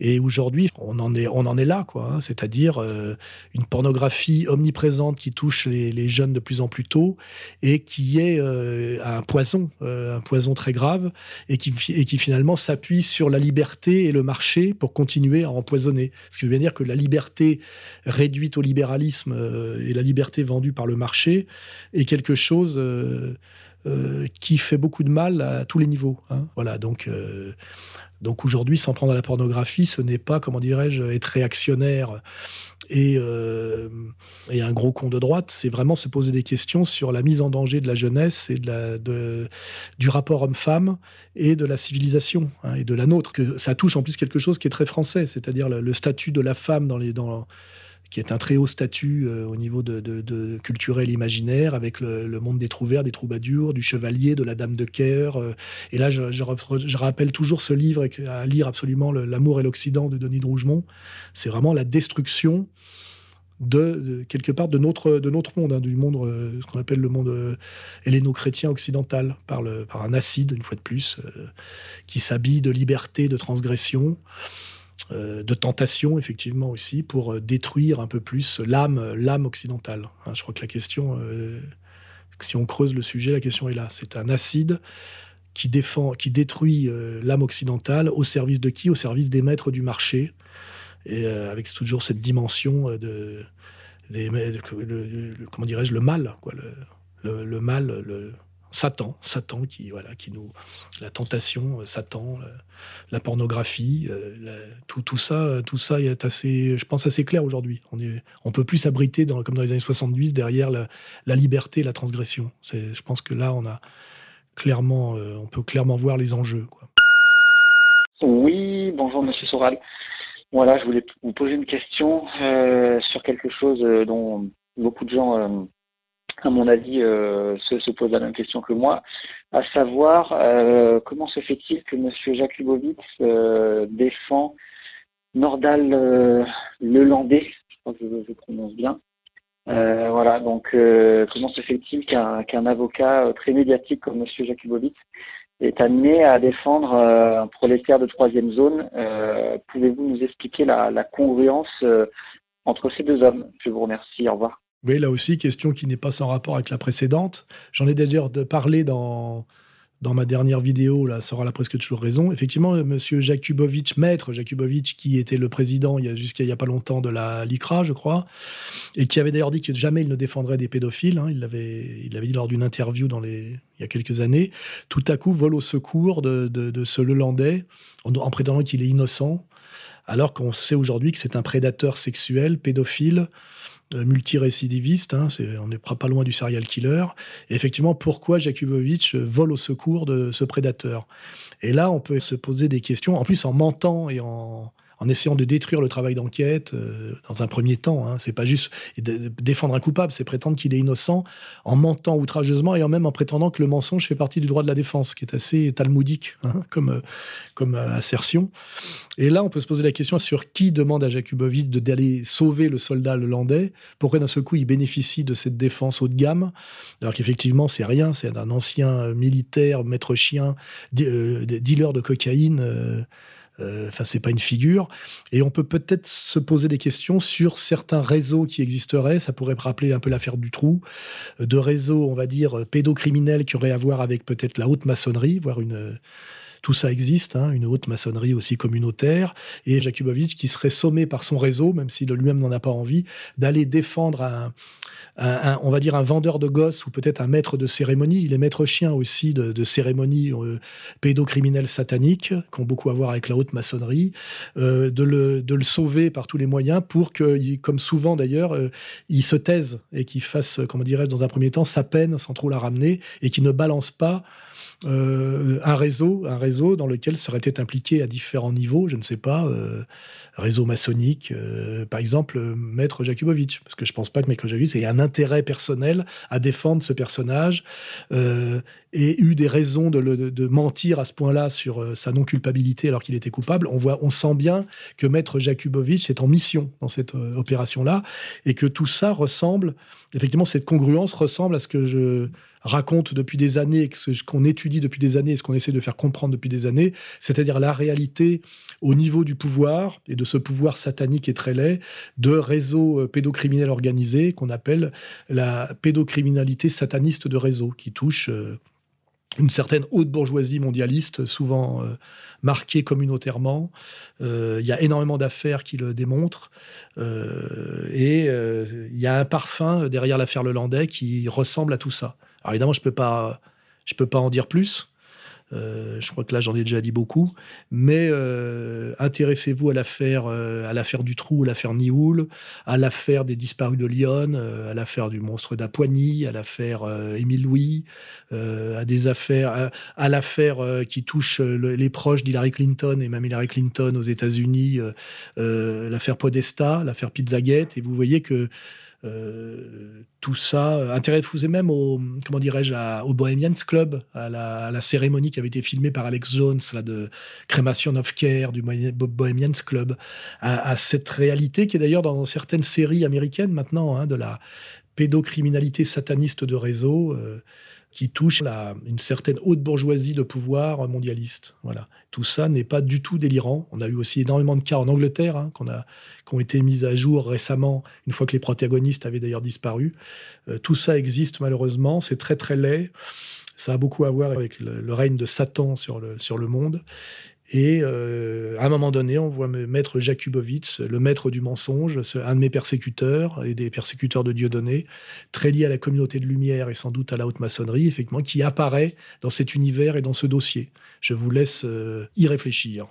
Et aujourd'hui, on en est, là, quoi. Hein. C'est-à-dire euh, une pornographie omniprésente qui touche les, jeunes de plus en plus tôt et qui est euh, un poison, un poison très grave, et qui, finalement s'appuie sur la liberté et le marché pour continuer à empoisonner. Ce qui veut dire que la liberté réduite au libéralisme euh, et la liberté vendue par le marché est quelque chose euh, euh, qui fait beaucoup de mal à tous les niveaux. Hein. Voilà, donc, donc aujourd'hui, s'en prendre à la pornographie, ce n'est pas, comment dirais-je, être réactionnaire et, et, un gros con de droite, c'est vraiment se poser des questions sur la mise en danger de la jeunesse et de du rapport homme-femme et de la civilisation hein, et de la nôtre. Que ça touche en plus quelque chose qui est très français, c'est-à-dire le, statut de la femme dans les, dans, qui est un très haut statut euh, au niveau de, culturel imaginaire, avec le, monde des trouvères, des troubadours, du chevalier, de la dame de cœur. Euh. et là, je, rappelle toujours ce livre à lire absolument, L'amour et l'Occident de Denis de Rougemont. C'est vraiment la destruction de, quelque part de notre, de notre monde, hein, du monde, euh, ce qu'on appelle le monde euh, helléno-chrétien occidental, par, le, par un acide, une fois de plus, qui s'habille de liberté, de transgression, de tentation, effectivement aussi, pour détruire un peu plus l'âme, l'âme occidentale. Hein. je crois que la question, si on creuse le sujet, la question est là. C'est un acide qui défend, qui détruit l'âme occidentale au service de qui? Au service des maîtres du marché, et euh, avec toujours cette dimension euh, de, comment dirais-je, le mal, quoi, le, mal, le Satan, Satan qui voilà, qui nous, la tentation, euh, Satan, la, pornographie, tout, tout ça, tout ça est assez, je pense assez clair aujourd'hui. On est, on peut plus s'abriter dans, comme dans les années 70 derrière la, liberté, la transgression. Je pense que là, on a clairement, on peut clairement voir les enjeux. Oui, bonjour Monsieur Soral. Voilà, je voulais vous poser une question euh, sur quelque chose euh, dont beaucoup de gens, euh, à mon avis, se, posent la même question que moi, à savoir comment se fait-il que M. Jakubowicz défend Nordal Lelandais, je crois que je, prononce bien. voilà, donc comment se fait-il qu'un avocat très médiatique comme M. Jakubowicz est amené à défendre euh, un prolétaire de troisième zone. Euh, pouvez-vous nous expliquer la, congruence euh, entre ces deux hommes? Je vous remercie. Au revoir. Oui, là aussi, question qui n'est pas sans rapport avec la précédente. J'en ai d'ailleurs parlé dans, dans ma dernière vidéo, là, Sora a presque toujours raison. Effectivement, M. Jakubowicz, maître Jakubowicz, qui était le président jusqu'à il n'y a pas longtemps de la LICRA, je crois, et qui avait d'ailleurs dit que jamais il ne défendrait des pédophiles. Hein, il l'avait il dit lors d'une interview il y a quelques années. Tout à coup, vole au secours de, de, ce Lelandais en, en prétendant qu'il est innocent, alors qu'on sait aujourd'hui que c'est un prédateur sexuel, pédophile, multirécidiviste, hein, on n'est pas loin du serial killer. Et effectivement, pourquoi Jakubowicz vole au secours de ce prédateur? Et là, on peut se poser des questions, en plus en mentant et en, en essayant de détruire le travail d'enquête euh, dans un premier temps. Hein. C'est pas juste défendre un coupable, c'est prétendre qu'il est innocent en mentant outrageusement et en même en prétendant que le mensonge fait partie du droit de la défense, qui est assez talmudique hein, comme, euh, comme euh, assertion. Et là, on peut se poser la question sur qui demande à Jakubowicz d'aller sauver le soldat hollandais. Pourquoi d'un seul coup il bénéficie de cette défense haut de gamme, alors qu'effectivement c'est rien, c'est un ancien militaire, maître chien, dealer de cocaïne. Euh, enfin, c'est pas une figure. Et on peut peut-être se poser des questions sur certains réseaux qui existeraient. Ça pourrait rappeler un peu l'affaire du trou, euh, de réseaux, on va dire, pédocriminels qui auraient à voir avec peut-être la haute maçonnerie, voire une tout ça existe, hein, une haute maçonnerie aussi communautaire, et Jakubowicz qui serait sommé par son réseau, même s'il lui-même n'en a pas envie, d'aller défendre un, on va dire un vendeur de gosses ou peut-être un maître de cérémonie. Il est maître chien aussi de, cérémonies euh, pédocriminelles sataniques, qui ont beaucoup à voir avec la haute maçonnerie, euh, de, le, de, le, sauver par tous les moyens pour que, comme souvent d'ailleurs, euh, il se taise et qu'il fasse, comment dirais-je, dans un premier temps, sa peine sans trop la ramener et qu'il ne balance pas euh, un réseau, dans lequel serait peut-être impliqué à différents niveaux, je ne sais pas, euh, réseau maçonnique, euh, par exemple, Maître Jakubowicz, parce que je ne pense pas que Maître Jakubowicz ait un intérêt personnel à défendre ce personnage et eu des raisons de, mentir à ce point-là sur sa non-culpabilité alors qu'il était coupable. On, voit, on sent bien que Maître Jakubowicz est en mission dans cette opération-là et que tout ça ressemble, effectivement, cette congruence ressemble à ce que je raconte depuis des années, ce qu'on étudie depuis des années et ce qu'on essaie de faire comprendre depuis des années, c'est-à-dire la réalité au niveau du pouvoir et de ce pouvoir satanique et très laid de réseaux euh, pédocriminels organisés qu'on appelle la pédocriminalité sataniste de réseau qui touche euh, une certaine haute bourgeoisie mondialiste, souvent euh, marquée communautairement. Il y a énormément d'affaires qui le démontrent. et il y a un parfum derrière l'affaire Lelandais qui ressemble à tout ça. Alors évidemment, je ne peux, peux pas en dire plus. Euh, je crois que là, j'en ai déjà dit beaucoup. Mais euh, intéressez-vous à l'affaire, euh, à l'affaire du trou, à l'affaire Nioul, à l'affaire des disparus de Lyon, à l'affaire du monstre d'Apoigny, à l'affaire Émile Louis, à des affaires, à, l'affaire qui touche les proches d'Hillary Clinton et même Hillary Clinton aux États-Unis, l'affaire Podesta, l'affaire Pizzagate. Et vous voyez que tout ça, intéressez-vous même au, comment dirais-je, au Bohemians Club, à la, cérémonie qui avait été filmée par Alex Jones, là, de Crémation of Care, du Bohemians Club, à, cette réalité qui est d'ailleurs dans certaines séries américaines maintenant, hein, de la pédocriminalité sataniste de réseau qui touche une certaine haute bourgeoisie de pouvoir mondialiste. Voilà. Tout ça n'est pas du tout délirant. On a eu aussi énormément de cas en Angleterre hein, qu'on a, qui ont été mis à jour récemment, une fois que les protagonistes avaient d'ailleurs disparu. Euh, tout ça existe malheureusement. C'est très très laid. Ça a beaucoup à voir avec le, règne de Satan sur le, sur le monde. Et euh, à un moment donné, on voit maître Jakubowicz, le maître du mensonge, un de mes persécuteurs et des persécuteurs de Dieudonné, très lié à la communauté de lumière et sans doute à la haute maçonnerie, effectivement, qui apparaît dans cet univers et dans ce dossier. Je vous laisse euh, y réfléchir.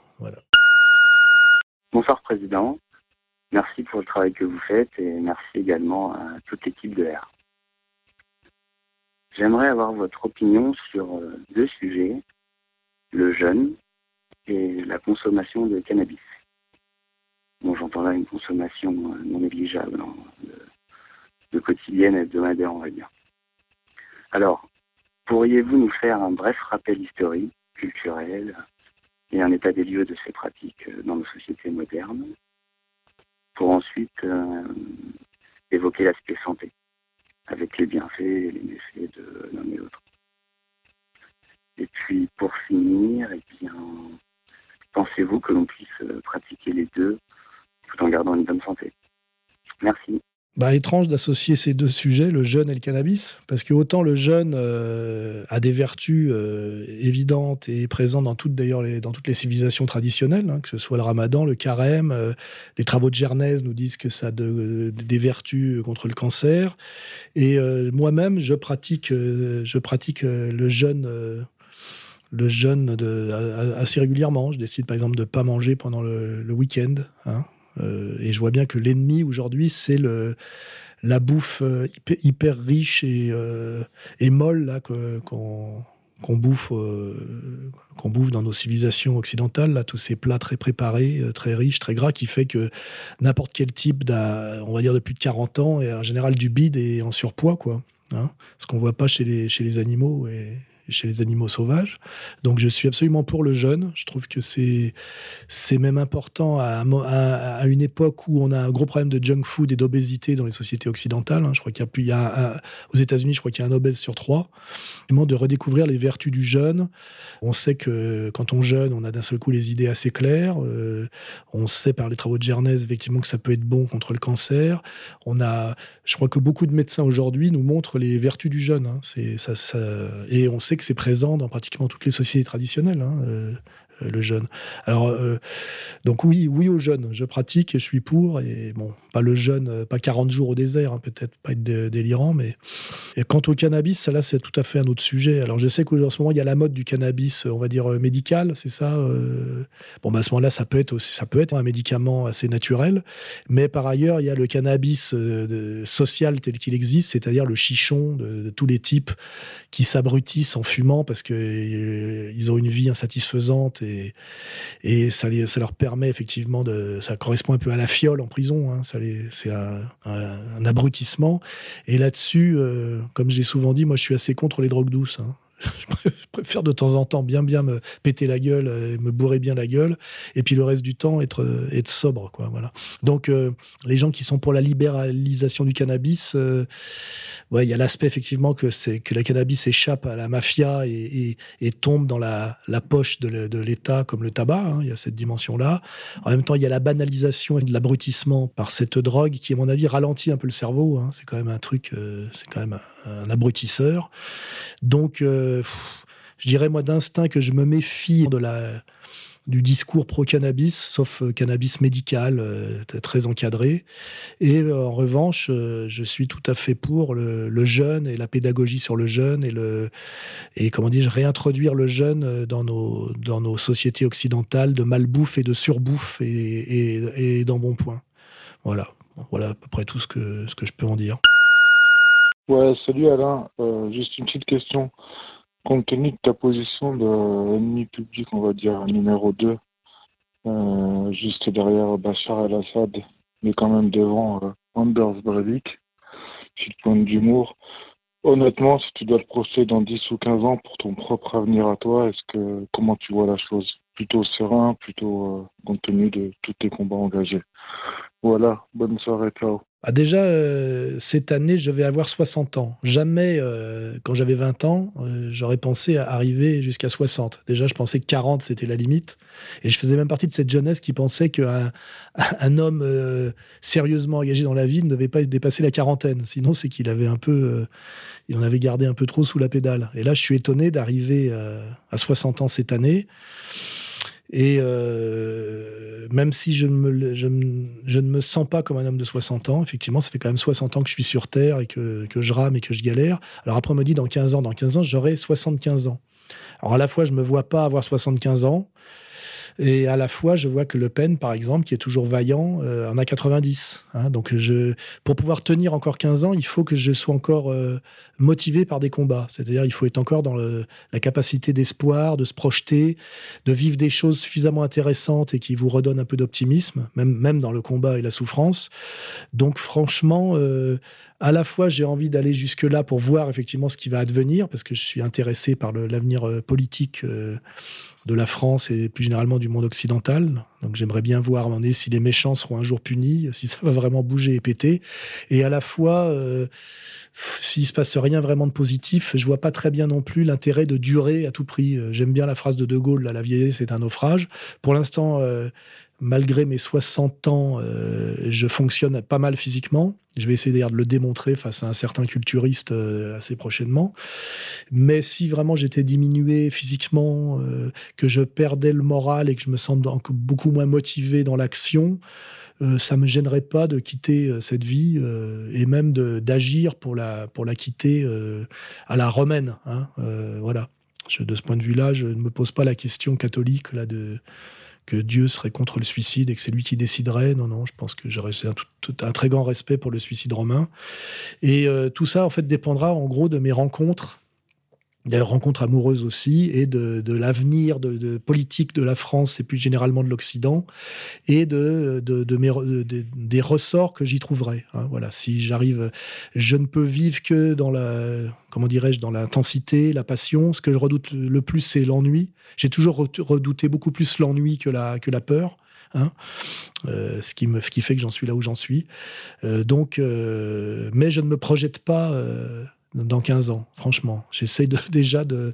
Bonsoir, Président. Merci pour le travail que vous faites et merci également à toute l'équipe de R. J'aimerais avoir votre opinion sur euh, deux sujets. Le jeûne et la consommation de cannabis. Bon, j'entends là une consommation euh, non négligeable, hein, de, quotidienne et hebdomadaire, on va dire. Alors, pourriez-vous nous faire un bref rappel historique, culturel et un état des lieux de ces pratiques euh, dans nos sociétés modernes, pour ensuite euh, évoquer l'aspect santé, avec les bienfaits et les méfaits de l'un et l'autre? Et puis, pour finir, eh bien, pensez-vous que l'on puisse euh, pratiquer les deux tout en gardant une bonne santé? Merci. Bah, étrange d'associer ces deux sujets, le jeûne et le cannabis, parce que autant le jeûne euh, a des vertus euh, évidentes et présentes dans toutes dans toutes les civilisations traditionnelles, hein, que ce soit le Ramadan, le carême, les travaux de Gernèse nous disent que ça a des vertus contre le cancer, et moi-même je pratique je pratique le jeûne le jeûne de, assez régulièrement. Je décide par exemple de ne pas manger pendant le, week-end. Hein. Euh, et je vois bien que l'ennemi aujourd'hui, c'est le, la bouffe euh, hyper, riche et, euh, et molle là, qu'on bouffe, qu'on bouffe dans nos civilisations occidentales, tous ces plats très préparés, très riches, très gras, qui fait que n'importe quel type, on va dire de plus de 40 ans, est en général du bide et en surpoids. Quoi, hein. ce qu'on voit pas chez les, chez les animaux. Et, chez les animaux sauvages. Donc je suis absolument pour le jeûne. Je trouve que c'est c'est même important à, à, une époque où on a un gros problème de junk food et d'obésité dans les sociétés occidentales. Hein. Je crois qu'il y a plus, il y a aux États-Unis, je crois qu'il y a un obèse sur trois. De redécouvrir les vertus du jeûne. On sait que quand on jeûne, on a d'un seul coup les idées assez claires. Euh, on sait par les travaux de Gernès effectivement que ça peut être bon contre le cancer. On a, je crois que beaucoup de médecins aujourd'hui nous montrent les vertus du jeûne. Hein. C'est ça, ça, et on sait que c'est présent dans pratiquement toutes les sociétés traditionnelles. Hein, euh, le jeûne. Alors, euh, donc oui, oui au jeûne. Je pratique et je suis pour. Et bon, pas le jeûne, euh, pas 40 jours au désert, hein, peut-être pas être délirant, mais et quant au cannabis, ça là, c'est tout à fait un autre sujet. Alors, je sais qu'en ce moment, il y a la mode du cannabis, on va dire médical, c'est ça. Bon, bah, à ce moment-là, ça peut être ça peut être un médicament assez naturel, mais par ailleurs, il y a le cannabis social tel qu'il existe, c'est-à-dire le chichon de, tous les types qui s'abrutissent en fumant parce que ils ont une vie insatisfaisante et et, ça, leur permet effectivement de. Ça correspond un peu à la fiole en prison, hein, c'est un, abrutissement. Et là-dessus, euh, comme j'ai souvent dit, moi je suis assez contre les drogues douces. Hein. je préfère de temps en temps bien bien me péter la gueule, euh, me bourrer bien la gueule, et puis le reste du temps être, euh, être sobre. Quoi, voilà. Donc euh, les gens qui sont pour la libéralisation du cannabis, ouais, il y a l'aspect effectivement que, c'est, que la cannabis échappe à la mafia et, tombe dans la, la poche de, l'État comme le tabac, hein, il y a cette dimension-là. En même temps, il y a la banalisation et de l'abrutissement par cette drogue qui, à mon avis, ralentit un peu le cerveau. Hein. C'est quand même un truc, c'est quand même abrutisseur. Donc, euh, je dirais moi d'instinct que je me méfie de la, du discours pro-cannabis, sauf euh, cannabis médical, euh, très encadré. Et en revanche, je suis tout à fait pour le, jeûne et la pédagogie sur le jeûne et, le, et comment dis-je, réintroduire le jeûne dans nos, dans nos sociétés occidentales de malbouffe et de surbouffe et, et, et d'embonpoint. Voilà. Voilà à peu près tout ce que, ce que je peux en dire. Ouais, salut Alain. Euh, juste une petite question. Compte tenu de ta position d'ennemi public, on va dire numéro 2, euh, juste derrière Bachar el-Assad, mais quand même devant euh, Anders Breivik, petite pointe d'humour. Honnêtement, si tu dois te projeter dans 10 ou 15 ans pour ton propre avenir à toi, est-ce que comment tu vois la chose? Plutôt serein, plutôt euh, compte tenu de tous tes combats engagés. Voilà, bonne soirée, ciao. Ah, déjà, euh, cette année, je vais avoir 60 ans. Jamais, euh, quand j'avais 20 ans, euh, j'aurais pensé à arriver jusqu'à 60. Déjà, je pensais que 40, c'était la limite. Et je faisais même partie de cette jeunesse qui pensait qu'un un homme sérieusement engagé dans la vie ne devait pas dépasser la quarantaine. Sinon, c'est qu'il avait un peu, il en avait gardé un peu trop sous la pédale. Et là, je suis étonné d'arriver à 60 ans cette année. Et euh, même si je, me, je, je, ne me sens pas comme un homme de 60 ans, effectivement, ça fait quand même 60 ans que je suis sur Terre et que, que je rame et que je galère. Alors après, on me dit dans 15 ans, dans 15 ans, j'aurai 75 ans. Alors à la fois, je me vois pas avoir 75 ans, et à la fois, je vois que Le Pen, par exemple, qui est toujours vaillant, euh, en a 90. Hein. donc, pour pouvoir tenir encore 15 ans, il faut que je sois encore euh, motivé par des combats. C'est-à-dire, il faut être encore dans la capacité d'espoir, de se projeter, de vivre des choses suffisamment intéressantes et qui vous redonnent un peu d'optimisme, même, même dans le combat et la souffrance. Donc, franchement, euh, à la fois, j'ai envie d'aller jusque-là pour voir effectivement ce qui va advenir, parce que je suis intéressé par l'avenir politique de la France et plus généralement du monde occidental. Donc j'aimerais bien voir si les méchants seront un jour punis, si ça va vraiment bouger et péter. Et à la fois, euh, s'il se passe rien vraiment de positif, je vois pas très bien non plus l'intérêt de durer à tout prix. Euh, j'aime bien la phrase de De Gaulle, la vieillesse c'est un naufrage. Pour l'instant, euh, malgré mes 60 ans, euh, je fonctionne pas mal physiquement. Je vais essayer d'ailleurs de le démontrer face à un certain culturiste euh, assez prochainement. Mais si vraiment j'étais diminué physiquement, euh, que je perdais le moral et que je me sens beaucoup moins motivé dans l'action, ça me gênerait pas de quitter cette vie et même d'agir pour la, pour la quitter à la romaine. Hein, voilà. de ce point de vue-là, je ne me pose pas la question catholique là, de que Dieu serait contre le suicide et que c'est lui qui déciderait. Non, non, je pense que j'aurais un, un, très grand respect pour le suicide romain. Et euh, tout ça, en fait, dépendra en gros de mes rencontres des rencontres amoureuses aussi, et de, l'avenir de, politique de la France et plus généralement de l'Occident, et de, des ressorts que j'y trouverai. Hein. voilà, si j'arrive, je ne peux vivre que dans la, comment dirais-je, dans l'intensité, la passion. Ce que je redoute le plus, c'est l'ennui. J'ai toujours redouté beaucoup plus l'ennui que la, que la peur. Hein. Euh, ce, qui me, fait que j'en suis là où j'en suis. Euh, donc, euh, mais je ne me projette pas dans 15 ans, franchement. J'essaie déjà, de,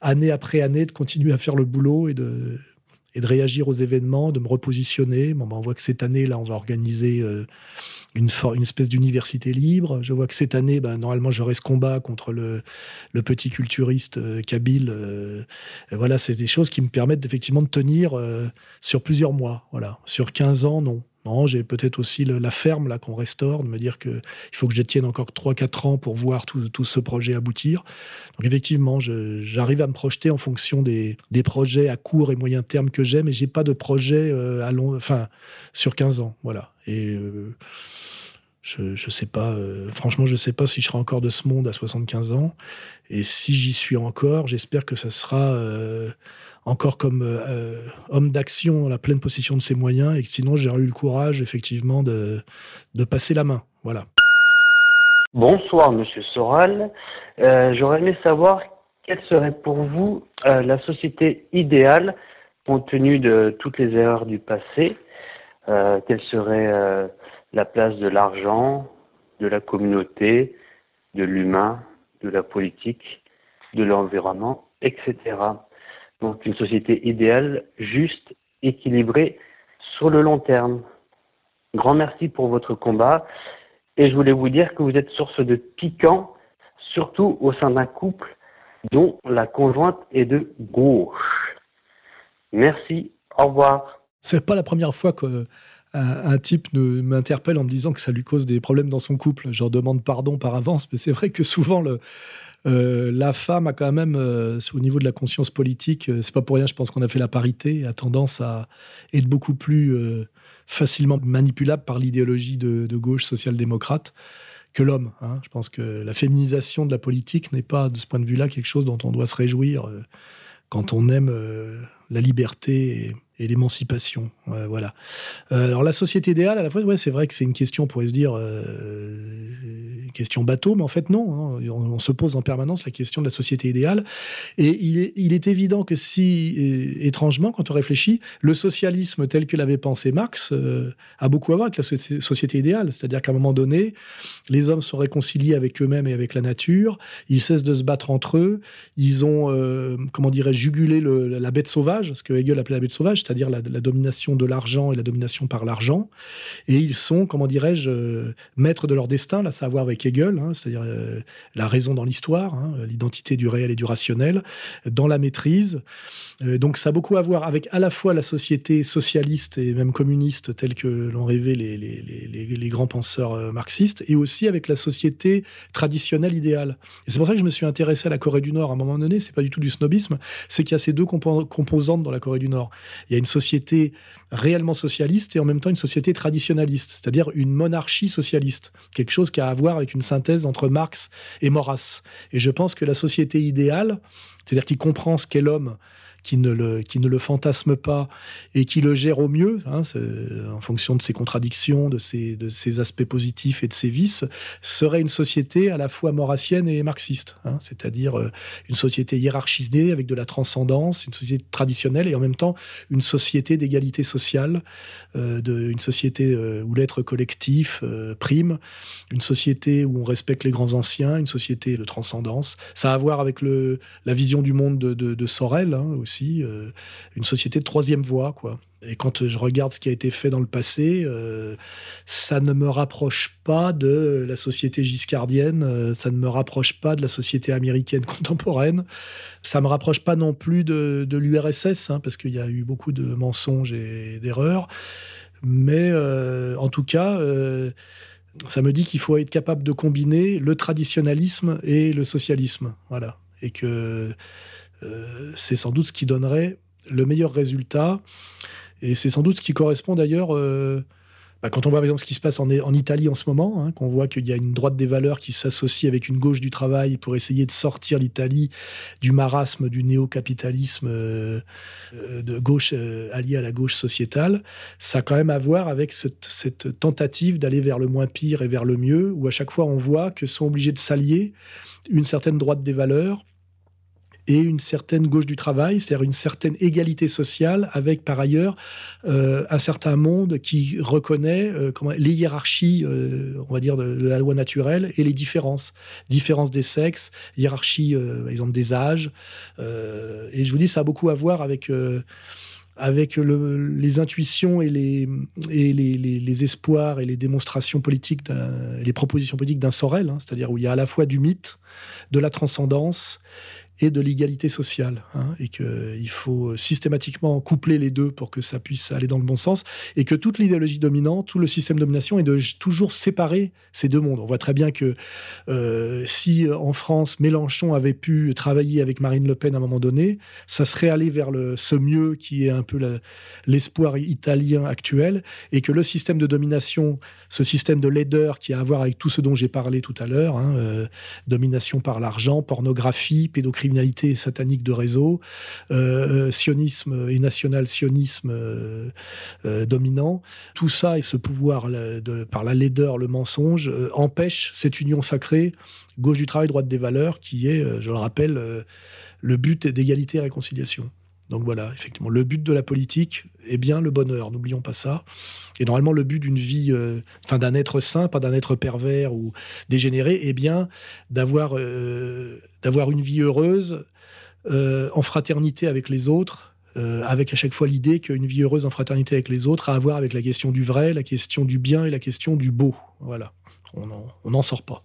année après année, de continuer à faire le boulot et de, et de réagir aux événements, de me repositionner. Bon, ben, on voit que cette année, là, on va organiser euh, une, une espèce d'université libre. Je vois que cette année, ben, normalement, j'aurai ce combat contre le, le petit culturiste euh, Kabyle. Euh, voilà, c'est des choses qui me permettent effectivement de tenir sur plusieurs mois. Voilà. Sur 15 ans, non j'ai peut-être aussi la ferme là qu'on restaure, de me dire qu'il faut que je tienne encore 3-4 ans pour voir tout, ce projet aboutir. Donc effectivement, j'arrive à me projeter en fonction des, projets à court et moyen terme que j'ai, mais j'ai pas de projet euh, à long, enfin sur 15 ans, voilà. Et euh, je, je sais pas, euh, franchement, je sais pas si je serai encore de ce monde à 75 ans. Et si j'y suis encore, j'espère que ça sera encore comme euh, euh, homme d'action dans la pleine possession de ses moyens et que sinon j'aurais eu le courage effectivement de, de passer la main. Voilà. Bonsoir Monsieur Soral. Euh, j'aurais aimé savoir quelle serait pour vous la société idéale compte tenu de toutes les erreurs du passé. quelle serait la place de l'argent, de la communauté, de l'humain, de la politique, de l'environnement, etc. Donc une société idéale, juste, équilibrée sur le long terme. Grand merci pour votre combat. Et je voulais vous dire que vous êtes source de piquant, surtout au sein d'un couple dont la conjointe est de gauche. Merci, au revoir. C'est pas la première fois que un, type m'interpelle en me disant que ça lui cause des problèmes dans son couple. Je leur demande pardon par avance, mais c'est vrai que souvent euh, la femme a quand même, euh, au niveau de la conscience politique, euh, c'est pas pour rien, je pense qu'on a fait la parité, a tendance à être beaucoup plus facilement manipulable par l'idéologie de, gauche social-démocrate que l'homme. Hein. Je pense que la féminisation de la politique n'est pas, de ce point de vue-là, quelque chose dont on doit se réjouir quand on aime la liberté l'émancipation. voilà. alors la société idéale, à la fois, c'est vrai que c'est une question, on pourrait se dire, question bateau, mais en fait non. Hein. On, se pose en permanence la question de la société idéale. Et il est, évident que si, étrangement, quand on réfléchit, le socialisme tel que l'avait pensé Marx euh, a beaucoup à voir avec la société idéale. C'est-à-dire qu'à un moment donné, les hommes sont réconciliés avec eux-mêmes et avec la nature, ils cessent de se battre entre eux, ils ont, euh, comment dirais-je, jugulé la bête sauvage, ce que Hegel appelait la bête sauvage, c'est-à-dire la, la, domination de l'argent et la domination par l'argent. Et ils sont, comment dirais-je, euh, maîtres de leur destin, là, ça avec Hegel, hein, c'est-à-dire euh, la raison dans l'histoire, hein, l'identité du réel et du rationnel, dans la maîtrise. Euh, donc ça a beaucoup à voir avec à la fois la société socialiste et même communiste telle que l'ont rêvé les, grands penseurs marxistes, et aussi avec la société traditionnelle idéale. Et c'est pour ça que je me suis intéressé à la Corée du Nord à un moment donné, c'est pas du tout du snobisme, c'est qu'il y a ces deux composantes dans la Corée du Nord. Il y a une société réellement socialiste et en même temps une société traditionnaliste, c'est-à-dire une monarchie socialiste, quelque chose qui a à voir avec une synthèse entre Marx et Maurras. Et je pense que la société idéale, c'est-à-dire qui comprend ce qu'est l'homme, qui ne le, qui ne le fantasme pas et qui le gère au mieux, hein, en fonction de ses contradictions, de ses, de ses aspects positifs et de ses vices, serait une société à la fois maurassienne et marxiste, hein, c'est-à-dire euh, une société hiérarchisée avec de la transcendance, une société traditionnelle et en même temps une société d'égalité sociale, euh, de, une société euh, où l'être collectif prime, une société où on respecte les grands anciens, une société de transcendance. Ça a à voir avec le, la vision du monde de, Sorel, hein, aussi, euh, une société de troisième voie, quoi. Et quand je regarde ce qui a été fait dans le passé, euh, ça ne me rapproche pas de la société giscardienne, euh, ça ne me rapproche pas de la société américaine contemporaine, ça me rapproche pas non plus de, l'URSS, hein, parce qu'il y a eu beaucoup de mensonges et d'erreurs. Mais en tout cas, ça me dit qu'il faut être capable de combiner le traditionnalisme et le socialisme. Voilà. Et que euh, c'est sans doute ce qui donnerait le meilleur résultat. Et c'est sans doute ce qui correspond d'ailleurs, euh, bah, quand on voit par exemple ce qui se passe en, Italie en ce moment, hein, qu'on voit qu'il y a une droite des valeurs qui s'associe avec une gauche du travail pour essayer de sortir l'Italie du marasme du néo-capitalisme euh, de gauche allié à la gauche sociétale, ça a quand même à voir avec cette, cette tentative d'aller vers le moins pire et vers le mieux, où à chaque fois on voit que sont obligés de s'allier une certaine droite des valeurs et une certaine gauche du travail, c'est-à-dire une certaine égalité sociale, avec par ailleurs euh, un certain monde qui reconnaît euh, les hiérarchies, euh, on va dire, de, la loi naturelle et les différences. Différences des sexes, hiérarchie, par exemple, des âges. et je vous dis, ça a beaucoup à voir avec avec le, les intuitions et, les, et les, les, espoirs et les démonstrations politiques, les propositions politiques d'un Sorel, hein, c'est-à-dire où il y a à la fois du mythe, de la transcendance et de l'égalité sociale, hein, et qu'il faut systématiquement coupler les deux pour que ça puisse aller dans le bon sens, et que toute l'idéologie dominante, tout le système de domination est de toujours séparer ces deux mondes. On voit très bien que euh, si en France Mélenchon avait pu travailler avec Marine Le Pen à un moment donné, ça serait allé vers le, ce mieux qui est un peu l'espoir italien actuel, et que le système de domination, ce système de laideur qui a à voir avec tout ce dont j'ai parlé tout à l'heure, hein, euh, domination par l'argent, pornographie, pédocriminalité, criminalité satanique de réseau, euh, sionisme et national-sionisme euh, euh, dominant. Tout ça et ce pouvoir par la laideur, le mensonge, empêche cette union sacrée, gauche du travail, droite des valeurs, qui est, je le rappelle, le but d'égalité et réconciliation. Donc voilà, effectivement, le but de la politique est bien le bonheur, n'oublions pas ça. Et normalement, le but d'une vie, euh, enfin d'un être sain, pas d'un être pervers ou dégénéré, est bien d'avoir euh, une vie heureuse euh, en fraternité avec les autres, avec à chaque fois l'idée qu'une vie heureuse en fraternité avec les autres a à voir avec la question du vrai, la question du bien et la question du beau. Voilà, on n'en sort pas.